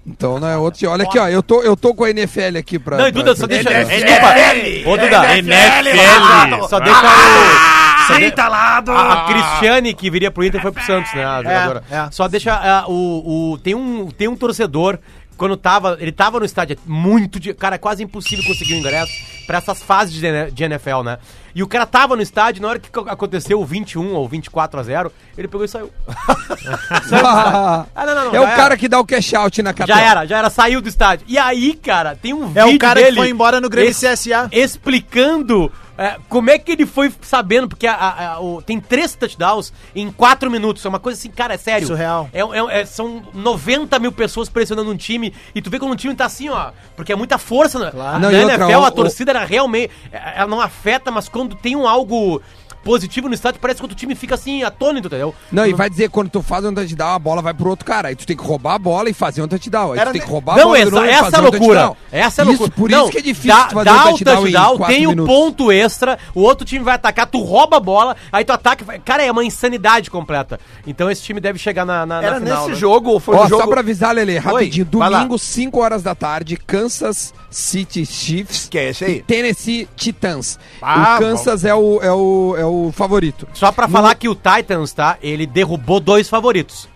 Então não é outro time. Olha aqui, ó. Eu tô, eu tô com a NFL aqui pra. Não, e pra- Duda, só deixa. NFL. Ô, Duda, NFL. só deixa o. Só de- Entalado! A, a Cristiane, que viria pro Inter, foi pro Santos, né? A jogadora. é. Só deixa ah, o, o. Tem um, tem um torcedor. Quando tava. Ele tava no estádio, é muito. de- Cara, é quase impossível conseguir o ingresso pra essas fases de, de NFL, né? E o cara tava no estádio, na hora que co- aconteceu o 21 ou 24 a 0, ele pegou e saiu. Ah, Ah, não, não, não, é o já cara era. que dá o cash out na KTO. Já era, já era, saiu do estádio. E aí, cara, tem um É o vídeo cara que foi embora no Grêmio es- CSA. Explicando é, como é que ele foi sabendo, porque a- a- a- o- tem três touchdowns em quatro minutos. É uma coisa assim, cara, é sério. Surreal. É, é- é- são 90 mil pessoas pressionando um time e tu vê quando um time tá assim, ó. Porque é muita força. né? Claro. Na Não, e outra, NFL, o- a torcida era realmente. é, Ela não afeta, mas quando tem um algo positivo no estádio, parece que o time fica assim, atônito, entendeu? Não, e vai dizer, quando tu faz um touchdown, a bola vai pro outro cara. Aí tu tem que roubar a bola e fazer um touchdown. Aí Era tu tem que roubar a Não, bola de essa, novo essa é um loucura. touchdown. Essa é Isso, loucura. por Não, isso que é difícil dá, tu fazer dá um o touchdown, touchdown, tem o minutos. ponto extra, o outro time vai atacar, tu rouba a bola, aí tu ataca. Cara, é uma insanidade completa. Então esse time deve chegar na, na, na Era final, nesse né? jogo, ou foi Ó, no jogo... só pra avisar, Lele, rapidinho. lá. Domingo, 5 horas da tarde, Kansas City Chiefs. Que é esse aí? e Tennessee Titans. Ah, o Kansas é o, é, o, é o favorito. Só pra falar que o Titans, tá? Ele derrubou dois favoritos.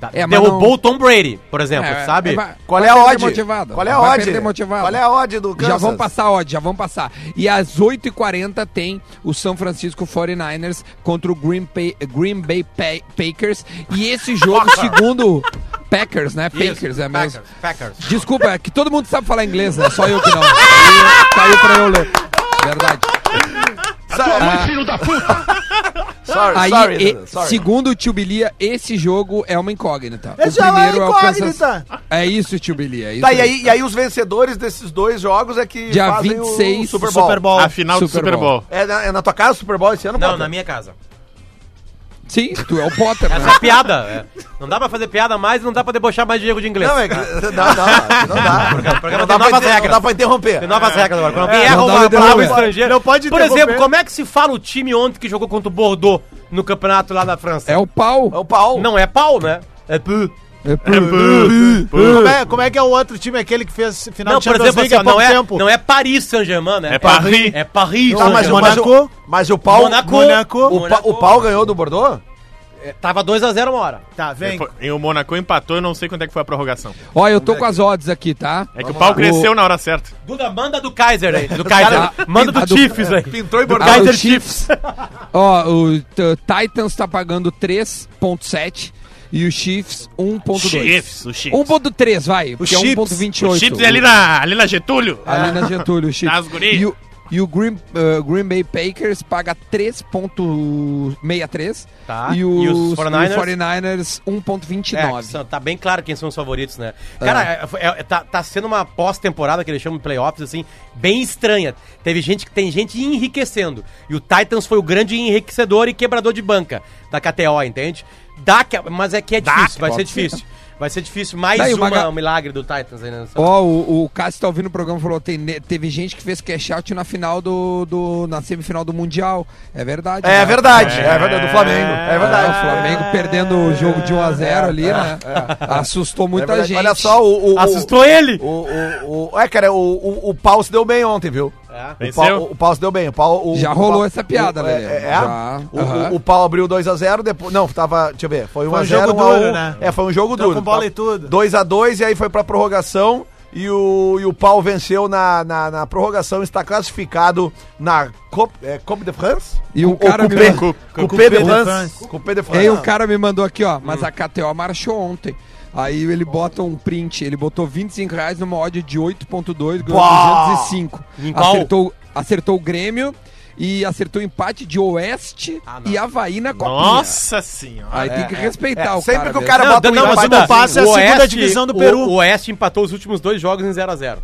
Tá? É, derrubou não- o Tom Brady, por exemplo, É, sabe? vai- Qual é a odd? Motivado. Qual é a odd? motivado. Qual é a odd do Kansas? Já vão passar a odd, já vão passar. E às 8h40 tem o São Francisco 49ers contra o Green, Bay, Green Bay Pa- Packers. E esse jogo, segundo Packers, né? Isso, Packers, é mesmo. Packers, Packers. Desculpa, é que todo mundo sabe falar inglês, né? Só eu que não. Caiu pra eu ler. Verdade. Sa- Filho da puta! Sorry, Aí, sorry, e- sorry. segundo o Tio Bilia, esse jogo é uma incógnita. Esse é uma incógnita. É isso, Tio Bilia. É isso Tá, e aí, e aí os vencedores desses dois jogos é que Dia fazem 26, o Super Bowl. Super Bowl. A final do Super Super Bowl. Bowl. É, na, é na tua casa o Super Bowl esse ano? Não, Potter? na minha casa. Sim, tu é o Potter, Essa né? é piada. é. Não dá pra fazer piada mais e não dá pra debochar mais de erro de inglês. Não, é que, não, não, não dá. Não dá, novas regras. não dá pra interromper. Tem novas regras agora. Quando alguém É, erra não dá uma pra palavra interromper. estrangeira. Não pode Por exemplo, como é que se fala o time ontem que jogou contra o Bordeaux no campeonato lá da França? É o pau. É o pau. Não é pau, né? É pu. É pro- Como é, como é que é o outro time, aquele que fez final Não, de por Champions exemplo, League assim, há pouco não, é, tempo? não é Paris Saint-Germain, né? É Paris. É Paris Tá, mas, o- o, Monaco. mas o pau. Monaco. Monaco. O, pa- o pau ganhou do Bordeaux? É, Tava 2x0 uma hora. Tá, vem. E o Monaco empatou, eu não sei quando é que foi a prorrogação. Ó, eu tô com as odds aqui, tá? É que o pau cresceu na hora certa. Duda, manda do Kaiser aí. Do Kaiser. Cara, manda do do- Chiefs aí. Pintou e Do Ah, Kaiser o Chiefs. Ó, o Titans tá pagando 3.7 e o Chiefs 1.2. Chiefs, o Chiefs. 1.3, vai, porque é Chiefs. 1.28. O Chips é ali na, ali na Getúlio. Ali na Getúlio, o Chiefs. Nas guri. E o, e o Green, uh, Green Bay Packers paga 3.63 Tá. e E os, 49ers? os 49ers É, 1.29. que são- tá bem claro quem são os favoritos, né? Cara, é, é- tá, tá sendo uma pós-temporada que eles chamam de playoffs, assim, bem estranha. Teve gente que tem gente enriquecendo. E o Titans foi o grande enriquecedor e quebrador de banca da KTO, entende? Dá que, mas é que é difícil, vai ser difícil. Vai ser difícil. Mais Daí, o uma, Maga- um milagre do Titans aí, né? Ó, o, o Cássio tá ouvindo o programa e falou: tem, teve gente que fez cash out na final do, do. na semifinal do Mundial. É verdade. É né? verdade, é, verdade, do Flamengo. É É, verdade. o Flamengo perdendo o jogo de 1x0 ali, né? Assustou É muita verdade. gente. Olha só, o. o Assustou ele! O, o, o, é, cara, o, o, o pau se deu bem ontem, viu? É. O Venceu? pau, o pau se deu bem. O pau, o- Já o rolou pau- essa piada, o, é, é, é? Já, O, o, o pau abriu 2x0, depois. Não, tava. Deixa eu ver. Foi 1x0. Foi um jogo duro, né? É, foi um jogo Então, duro. com bola e tudo. 2x2 e aí foi pra prorrogação. E o, e o pau venceu na, na, na prorrogação, está classificado na Coupe, é, Coupe de France? E Ou cara me Coupé, mandou- Coupé de de France. France. Coupé de E France. aí o cara me mandou aqui, ó, mas a KTO marchou ontem. Aí ele bota um print, ele botou 25 reais numa odd de 8.2, ganhou Uau! 205. Em qual? Acertou, acertou o Grêmio e acertou o empate de Oeste Ah, não. e Havaí na Copinha. Nossa senhora. Aí tem que respeitar é, o sempre cara. que o mesmo. cara bota um mas empate no passe é a o segunda Oeste- divisão do o- Peru. O Oeste empatou os últimos dois jogos em 0x0.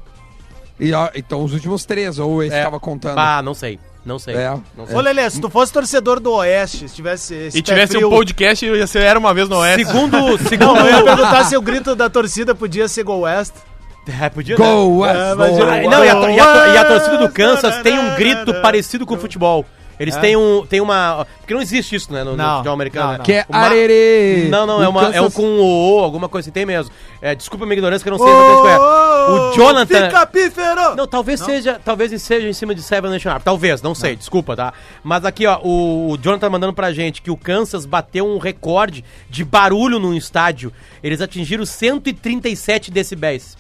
E, ó, então os últimos três, ou esse tava contando. Ah, não sei. Não sei. É. Não sei. Ô, Lelê, se tu fosse torcedor do Oeste, se tivesse esse E tivesse frio- um podcast, ia ser Era Uma Vez no Oeste. Segundo. segundo Não, eu ia perguntar se o grito da torcida podia ser Go West. É, podia, né? Go, West, É, eu- Ah, West. não, e a, e e a torcida do Kansas tem um grito parecido com o futebol. Eles têm, um, têm uma. Porque não existe isso, né? No, no Não, futebol americano. não, né? não. Que é Uma- arerê. Não, não, é, O uma, é um Kansas- com o O, alguma coisa assim, tem mesmo. É, desculpa a minha ignorância que eu não sei exatamente qual é. O Jonathan. Fica pífero! Não, talvez seja, talvez seja em cima de Seven Nation Army. Talvez, não sei, desculpa, tá? Mas aqui, ó, o, o Jonathan tá mandando pra gente que o Kansas bateu um recorde de barulho num estádio. Eles atingiram 137 decibéis.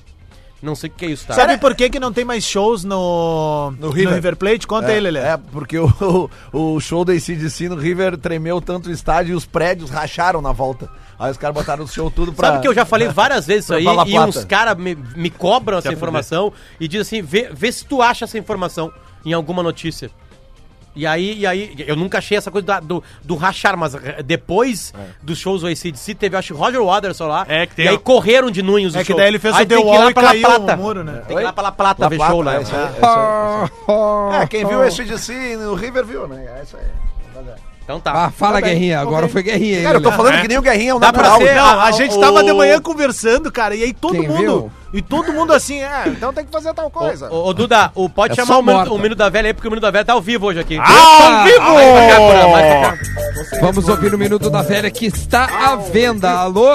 Não sei o que é isso, tá? Sabe por que, que não tem mais shows no, no, River. River. Plate? Conta aí, Lelê. É, porque o, o show do ACDC no River tremeu tanto o estádio e os prédios racharam na volta. Aí os caras botaram o show tudo pra... Sabe que eu já falei várias vezes isso aí e uns caras me, me cobram essa informação e dizem assim, vê, vê se tu acha essa informação em alguma notícia. E aí, e aí, eu nunca achei essa coisa da- do, do rachar, mas eh, depois dos shows do ACDC, teve, acho, Roger Waters lá. É, que tem e aí o- correram de Nunes É que daí ele fez o The tem que ir Wall lá e pra La caiu Plata. o muro, né? Tem que ir lá pra La Plata La ver show lá. é isso aí, é aí. É, quem viu o ACDC no River viu, né? É isso aí. Então tá. Ah, fala, Tá Guerrinha. ok. Agora foi Guerrinha aí. Cara, eu tô Lelê. falando É. que nem o Guerrinha é um Dá pra natural. ser- Não, a gente o- tava de manhã conversando, cara, e aí todo Quem mundo. viu? E todo mundo assim, é, então tem que fazer tal coisa. Ô, ô, Duda, o, pode É chamar o minuto, o Minuto da Velha aí, porque o Minuto da Velha tá ao vivo hoje aqui. Ao vivo! Pra cá, Bruno, mais pra cá. Vamos ouvir o Minuto da Velha que está à venda. Alô?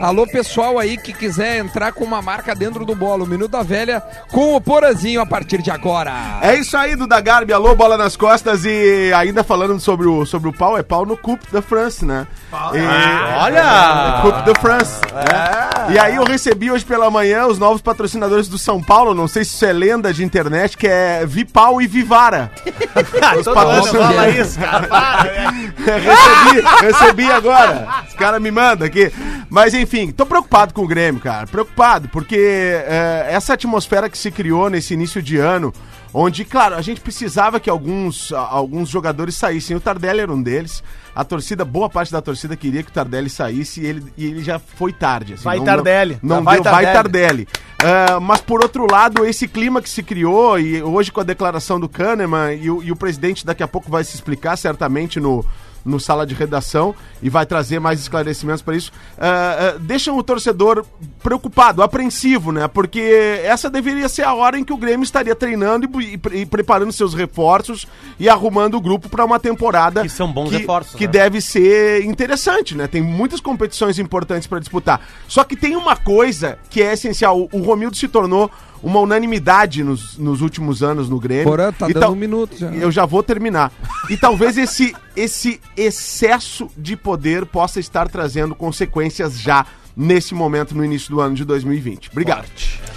Alô, pessoal aí que quiser entrar com uma marca dentro do bolo. O Minuto da Velha com o Porazinho a partir de agora. É isso aí, Duda Garbi, alô, bola nas costas e ainda falando sobre o, sobre o pau, é pau no Coupe da France, né? E- Olha! É Coupe de France. né? E aí eu recebi hoje pela manhã os novos patrocinadores do São Paulo, não sei se isso é lenda de internet, que é Vipau e Vivara. Os patrocinadores- fala isso, cara. Para, né? recebi, recebi agora. Os caras me mandam aqui. Mas enfim, tô preocupado com o Grêmio, cara. Preocupado, porque é, essa atmosfera que se criou nesse início de ano, onde, claro, a gente precisava que alguns, alguns jogadores saíssem. O Tardelli era um deles. A torcida, boa parte da torcida queria que o Tardelli saísse e ele, e ele já foi tarde. assim, Vai não- Tardelli. Não, não Vai deu, vai Tardelli. Tardelli. Ah, mas por outro lado, esse clima que se criou, e hoje com a declaração do Kahneman, e o, e o presidente daqui a pouco vai se explicar certamente no, no sala de redação e vai trazer mais esclarecimentos para isso, ah, deixam o torcedor preocupado, apreensivo, né? Porque essa deveria ser a hora em que o Grêmio estaria treinando e, e e preparando seus reforços e arrumando o grupo para uma temporada Que são bons reforços, que né? deve ser interessante, né? Tem muitas competições importantes para disputar. Só que tem uma coisa que é essencial. O Romildo se tornou uma unanimidade nos, nos últimos anos no Grêmio. Porã, tá E dando um minuto já. Eu já vou terminar. E talvez esse, esse excesso de poder possa estar trazendo consequências já nesse momento, no início do ano de 2020. Obrigado.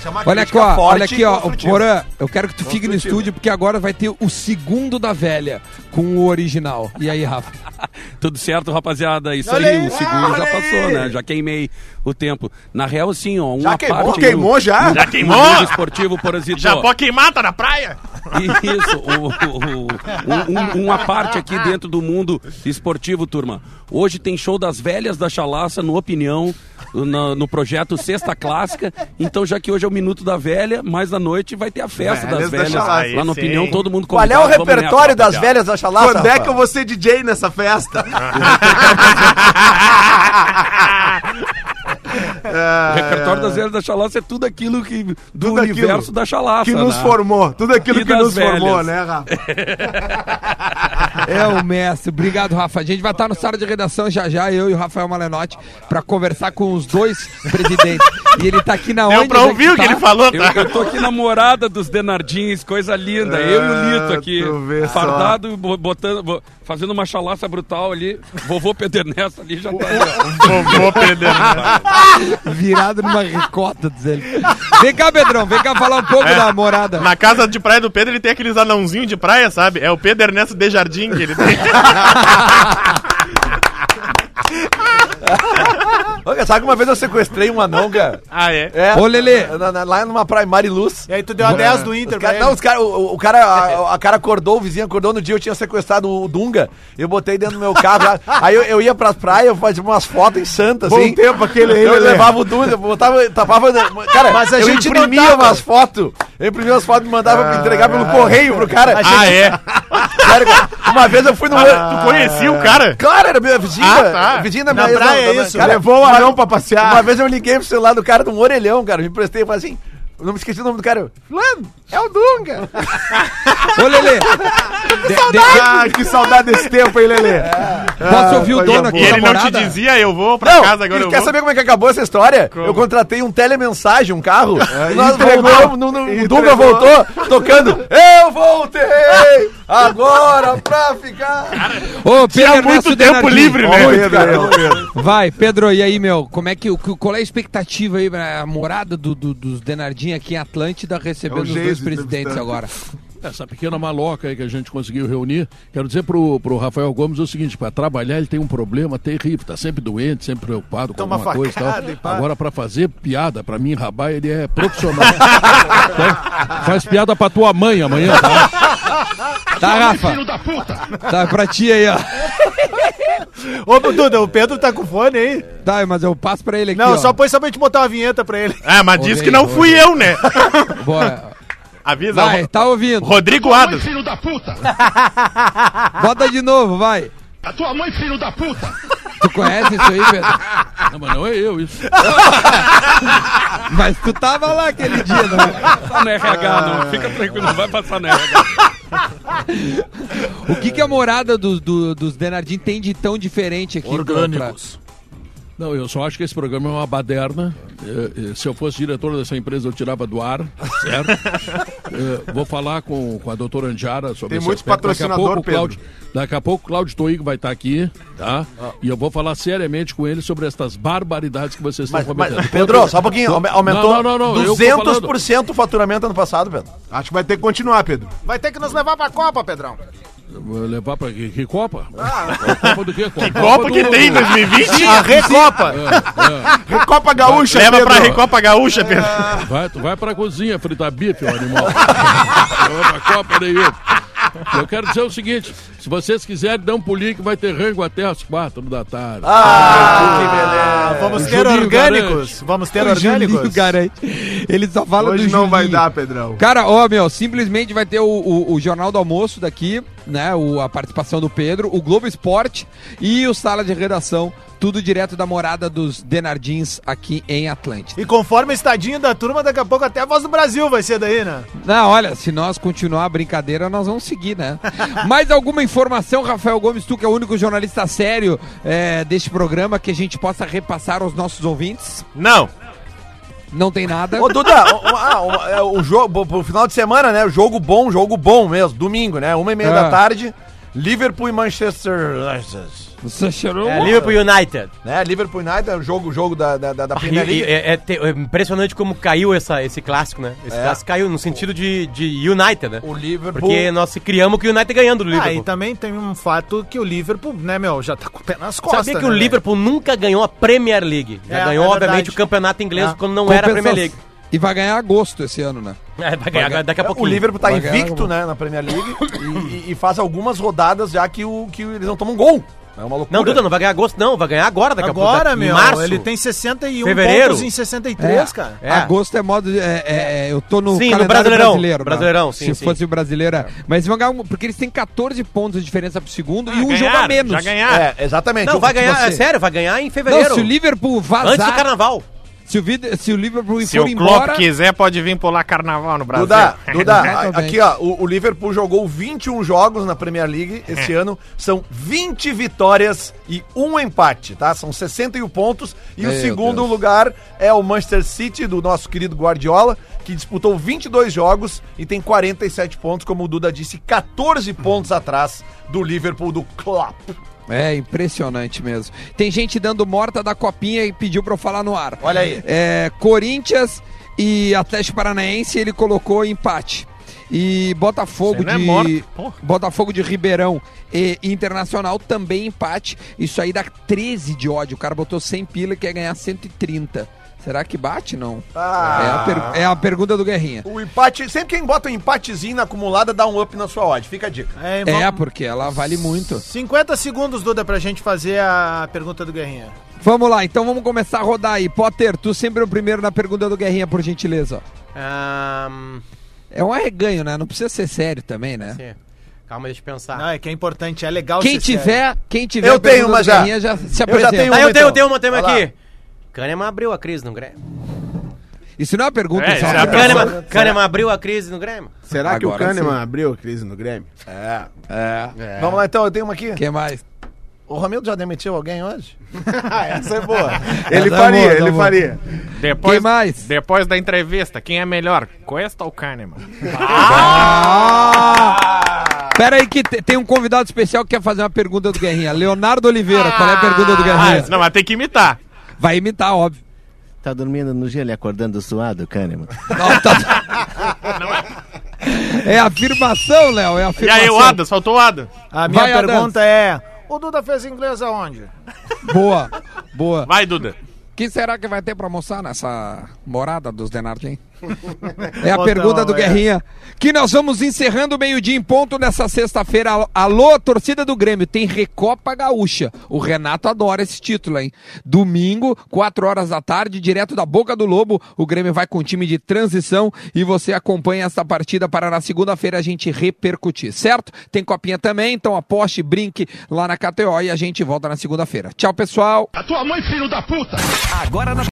É Olha aqui, ó, olha aqui, ó. Porã, eu quero que tu fique no estúdio porque agora vai ter o segundo da velha com o original. E aí, Rafa? Tudo certo, rapaziada. Isso Olha aí, aí, o segundo já passou, aí. né? Já queimei o tempo. Na real, sim, ó, uma Já queimou? parte... Queimou no- já? no- Já queimou? esportivo, por exemplo. Já pode queimar, tá na praia? Isso, o- o- o- um- um- uma parte aqui dentro do mundo esportivo, turma. Hoje tem show das velhas da Chalaça, no Opinião, no, no projeto Sexta Clássica. Então, já que hoje é o Minuto da Velha, mais à noite vai ter a festa Velhas das da velhas Chalaça. lá no Sim. Opinião, todo mundo Qual é o repertório das velhas da chalaça? Quando é que eu vou ser DJ nessa festa? O repertório das velhas da Chalaça é tudo aquilo que do Tudo aquilo universo da Chalaça. que nos né? formou. Tudo aquilo E que nos formou, velhas. né, Rafa? É o mestre. Obrigado, Rafa. A gente vai estar no sala de redação já já, eu e o Rafael Malenotti, pra conversar com os dois presidentes. E ele tá aqui na Deu onde? pra é ouvir o que tá? ele falou, Eu, tá? eu tô aqui na morada dos Denardins, coisa linda. eu e o Lito aqui, vê só. fardado, bo- botando, bo- fazendo uma chalaça brutal ali. Vovô Pedernesto ali já tá. ali. Vou perder. Virado numa ricota, diz ele. Vem cá, Pedrão, vem cá falar um pouco da morada. Na casa de praia do Pedro, ele tem aqueles anãozinhos de praia, sabe? É o Pedro Ernesto de Jardim que ele tem. Olha, sabe que uma vez eu sequestrei um anão, cara? ah, é? É. Ô, Lelê. Na- na- lá numa praia, Mariluz. E aí tu deu a 10 do Inter cara, não, os cara, o, o cara, a, a cara acordou, o vizinho acordou no dia, eu tinha sequestrado o Dunga. Eu botei dentro do meu carro. aí eu, eu ia pras praias, eu fazia umas fotos em Santa, Bom assim. tempo aquele aí, Eu Lelê. levava o Dunga, eu botava, tapava. Cara, Mas a eu gente imprimia notava. umas fotos. Eu imprimia umas fotos e mandava pra entregar pelo correio pro cara. Ah, é? Sério, cara, uma vez eu fui no. Tu conhecia o cara? Claro, era minha vizinha. Ah, tá. Vizinha da minha praia, da- isso. Cara, Levou o anão pra passear. uma vez eu liguei pro celular do cara de um orelhão, cara. Me emprestei e falei assim. Não me esqueci o nome do cara. Fulano, é o Dunga. Ô, Lelê. de- de- Ah, que saudade desse tempo, hein, Lelê? posso ouvir o dono E aqui ele da não te dizia, eu vou pra Não, casa agora. e quer vou. saber como é que acabou essa história? Eu contratei um telemensagem, um carro. e nós entregou. voltamos, no, no, o. Dunga voltou tocando. Eu voltei agora pra ficar. Ô, Pedro Tinha muito tempo Denardim. livre, né? Pedro, Pedro. Vai, Pedro, e aí, meu? Como é que, o- qual é a expectativa aí pra a morada do, do- dos Denardim aqui em Atlântida recebendo É os dois presidentes agora? Essa pequena maloca aí que a gente conseguiu reunir, quero dizer pro, pro Rafael Gomes o seguinte, para trabalhar ele tem um problema terrível, tá sempre doente, sempre preocupado com Toma alguma coisa e facada tal. e pá. Agora para fazer piada, para mim, rabar, ele é profissional. Então, faz piada pra tua mãe amanhã, tá? Tá, Rafa? Tá pra ti aí, ó. Ô, Duda, o Pedro tá com fone aí. Tá, mas eu passo pra ele aqui, Não, ó. só põe só pra gente botar uma vinheta pra ele. Ah, mas disse que não fui eu, né? Bora. Avisa. Vai, Ro- tá ouvindo. Rodrigo Adas. Filho da puta! Bota de novo, vai. A tua mãe, filho da puta! Tu conhece isso aí, Pedro? Não, mas não é eu isso. Mas tu tava lá aquele dia, não Tá no RH, não. Fica tranquilo, não vai passar no RH. O que, que a morada do- do- dos Denardim tem de tão diferente aqui? pra- Orgânicos. Não, eu só acho que esse programa é uma baderna. Eh, eh, Se eu fosse diretor dessa empresa, eu tirava do ar, certo? Eh, Vou falar com, com a doutora Andiara sobre Tem esse muito aspecto. Daqui a patrocinador, pouco. Cláudio- Daqui a pouco o Cláudio Toigo vai estar aqui, tá? E eu vou falar seriamente com ele sobre estas barbaridades que vocês estão Mas, mas, cometendo. Pedro, só um pouquinho. aume- Aumentou Não, não, não, não, eu tô 200% o faturamento ano passado, Pedro. Acho que vai ter que continuar, Pedro. Vai ter que nos levar pra Copa, Pedrão. Vou levar pra que, que Copa? Copa do quê? Copa, Copa que tem em 2020? A Recopa. É, Recopa Gaúcha, Leva Pedro. pra Recopa Gaúcha, Pedro. é. Vai, tu vai pra cozinha fritar bife, ô animal. outra Copa nenhuma. Eu quero dizer o seguinte: se vocês quiserem, dão um pulinho que vai ter rango até as quatro da tarde. Ah, vamos O ter Juninho orgânicos. garante. Vamos ter O orgânicos. garante. Ele só fala Hoje do não vai Julinho. dar, Pedrão. Cara, ó, meu, simplesmente vai ter o, o- o Jornal do Almoço daqui, né? O, a participação do Pedro, o Globo Esporte e o Sala de Redação. Tudo direto da morada dos Denardins aqui em Atlântida. E conforme o estadinho da turma, daqui a pouco até a voz do Brasil vai ser daí, né? Não, olha, se nós continuar a brincadeira, nós vamos seguir, né? Mais alguma informação, Rafael Gomes, tu que é o único jornalista sério é, deste programa, que a gente possa repassar aos nossos ouvintes? Não. Não tem nada. Ô, Duda, o, ah, o- é, o jogo, pro final de semana, né? Jogo bom, jogo bom mesmo. Domingo, né? Uma e meia Ah. da tarde. Liverpool e Manchester Você cheirou? É, Liverpool United. né? Liverpool United, é o jogo, jogo da, da, da Premier League. é, é é impressionante como caiu essa, esse clássico, né? Esse É. clássico caiu no sentido de, de United, né? O Liverpool... Porque nós criamos que o United ganhando do Ah, Liverpool. e também tem um fato que o Liverpool, né, meu, já tá com o pé nas costas. Sabia que né, o? Liverpool nunca ganhou a Premier League. Já É, ganhou, é obviamente, o campeonato inglês É. quando não era a Premier League. E vai ganhar agosto esse ano, né? É, vai ganhar daqui a O pouquinho. Liverpool tá Vai ganhar invicto, algum. né, na Premier League e, e- faz algumas rodadas já que, o, que eles não tomam gol. É uma loucura. Não, Duda, não vai ganhar agosto, não. Vai ganhar agora, daqui a pouco. Agora, meu, março. ele tem 61 Fevereiro. pontos em 63, cara. É. Agosto é modo. de- é- é- é, eu tô no Sim, no Brasileirão. brasileiro. né? Brasileirão, sim, Se sim. fosse o brasileiro. é. Mas vão ganhar. um- Porque eles têm 14 pontos de diferença pro segundo e um Ganharam, jogo a menos. Já ganharam. É, exatamente. Não, O vai ganhar, você- é sério, vai ganhar em fevereiro. Não, se o Liverpool vazar. Antes do carnaval. Se o, Vid- se o Liverpool Se for o Klopp embora. quiser, pode vir pular carnaval no Brasil. Duda, Duda, aqui ó, o, o Liverpool jogou 21 jogos na Premier League esse ano, são 20 vitórias e um empate, tá? São 61 pontos e o Meu segundo Deus. lugar é o Manchester City do nosso querido Guardiola, que disputou 22 jogos e tem 47 pontos, como o Duda disse, 14 pontos atrás do Liverpool do Klopp. É impressionante mesmo. Tem gente dando morta da copinha e pediu pra eu falar no ar. Olha aí. É, Corinthians e Atlético Paranaense ele colocou empate. E Botafogo é de morto. Botafogo de Ribeirão e Internacional também empate. Isso aí dá 13 de ódio. O cara botou 100 pila e quer ganhar 130. Será que bate? Não. Ah. É, a per- é a pergunta do Guerrinha. O empate, sempre quem bota um empatezinho na acumulada dá um up na sua odd, fica a dica. É, É, porque ela vale muito. 50 segundos, Duda, pra gente fazer a pergunta do Guerrinha. Vamos lá, então vamos começar a rodar aí. Potter, tu sempre é o primeiro na pergunta do Guerrinha, por gentileza. Ahn, É um arreganho, né? Não precisa ser sério também, né? sim. Calma, deixa eu pensar. Não, é que é importante, é legal Quem ser sério. tiver, quem tiver Eu tenho uma do já. Guerrinha já se Eu já apresenta. tenho Ah, eu uma, tenho, então. tenho uma, tenho uma Vai lá. Kahneman abriu a crise no Grêmio. Isso não é uma pergunta, É, isso é uma é. Kahneman, Kahneman abriu a crise no Grêmio. Será que o Agora Kahneman sim. abriu a crise no Grêmio? É, é. Vamos lá então, eu tenho uma aqui. Quem mais? O Romildo já demitiu alguém hoje? Essa é boa. Ele tá faria, bom, tá ele bom. faria. Depois, Quem mais? Depois da entrevista, quem é melhor? Cuesta ou Kahneman? Ah! Pera aí que te- tem um convidado especial que quer fazer uma pergunta do Guerrinha. Leonardo Oliveira, qual é a pergunta do Ah, Guerrinha? não, mas tem que imitar. Vai imitar, óbvio. Tá dormindo no gelo e acordando suado, Kahneman? Não, tá- É afirmação, Léo, é E afirmação. aí, o Adas, faltou o Adas. A minha Vai, Adams. pergunta é: o Duda fez inglês aonde? Boa, boa. Vai, Duda. Quem será que vai ter pra almoçar nessa morada dos Denardim? É a Botão, pergunta do é. Guerrinha. Que nós vamos encerrando o meio-dia em ponto nessa sexta-feira. Alô, torcida do Grêmio, tem Recopa Gaúcha. O Renato adora esse título, hein? Domingo, 4 horas da tarde, direto da Boca do Lobo. O Grêmio vai com time de transição e você acompanha essa partida para na segunda-feira a gente repercutir, certo? Tem copinha também, então aposte, brinque lá na KTO e a gente volta na segunda-feira. Tchau, pessoal! A tua mãe, filho da puta! Agora na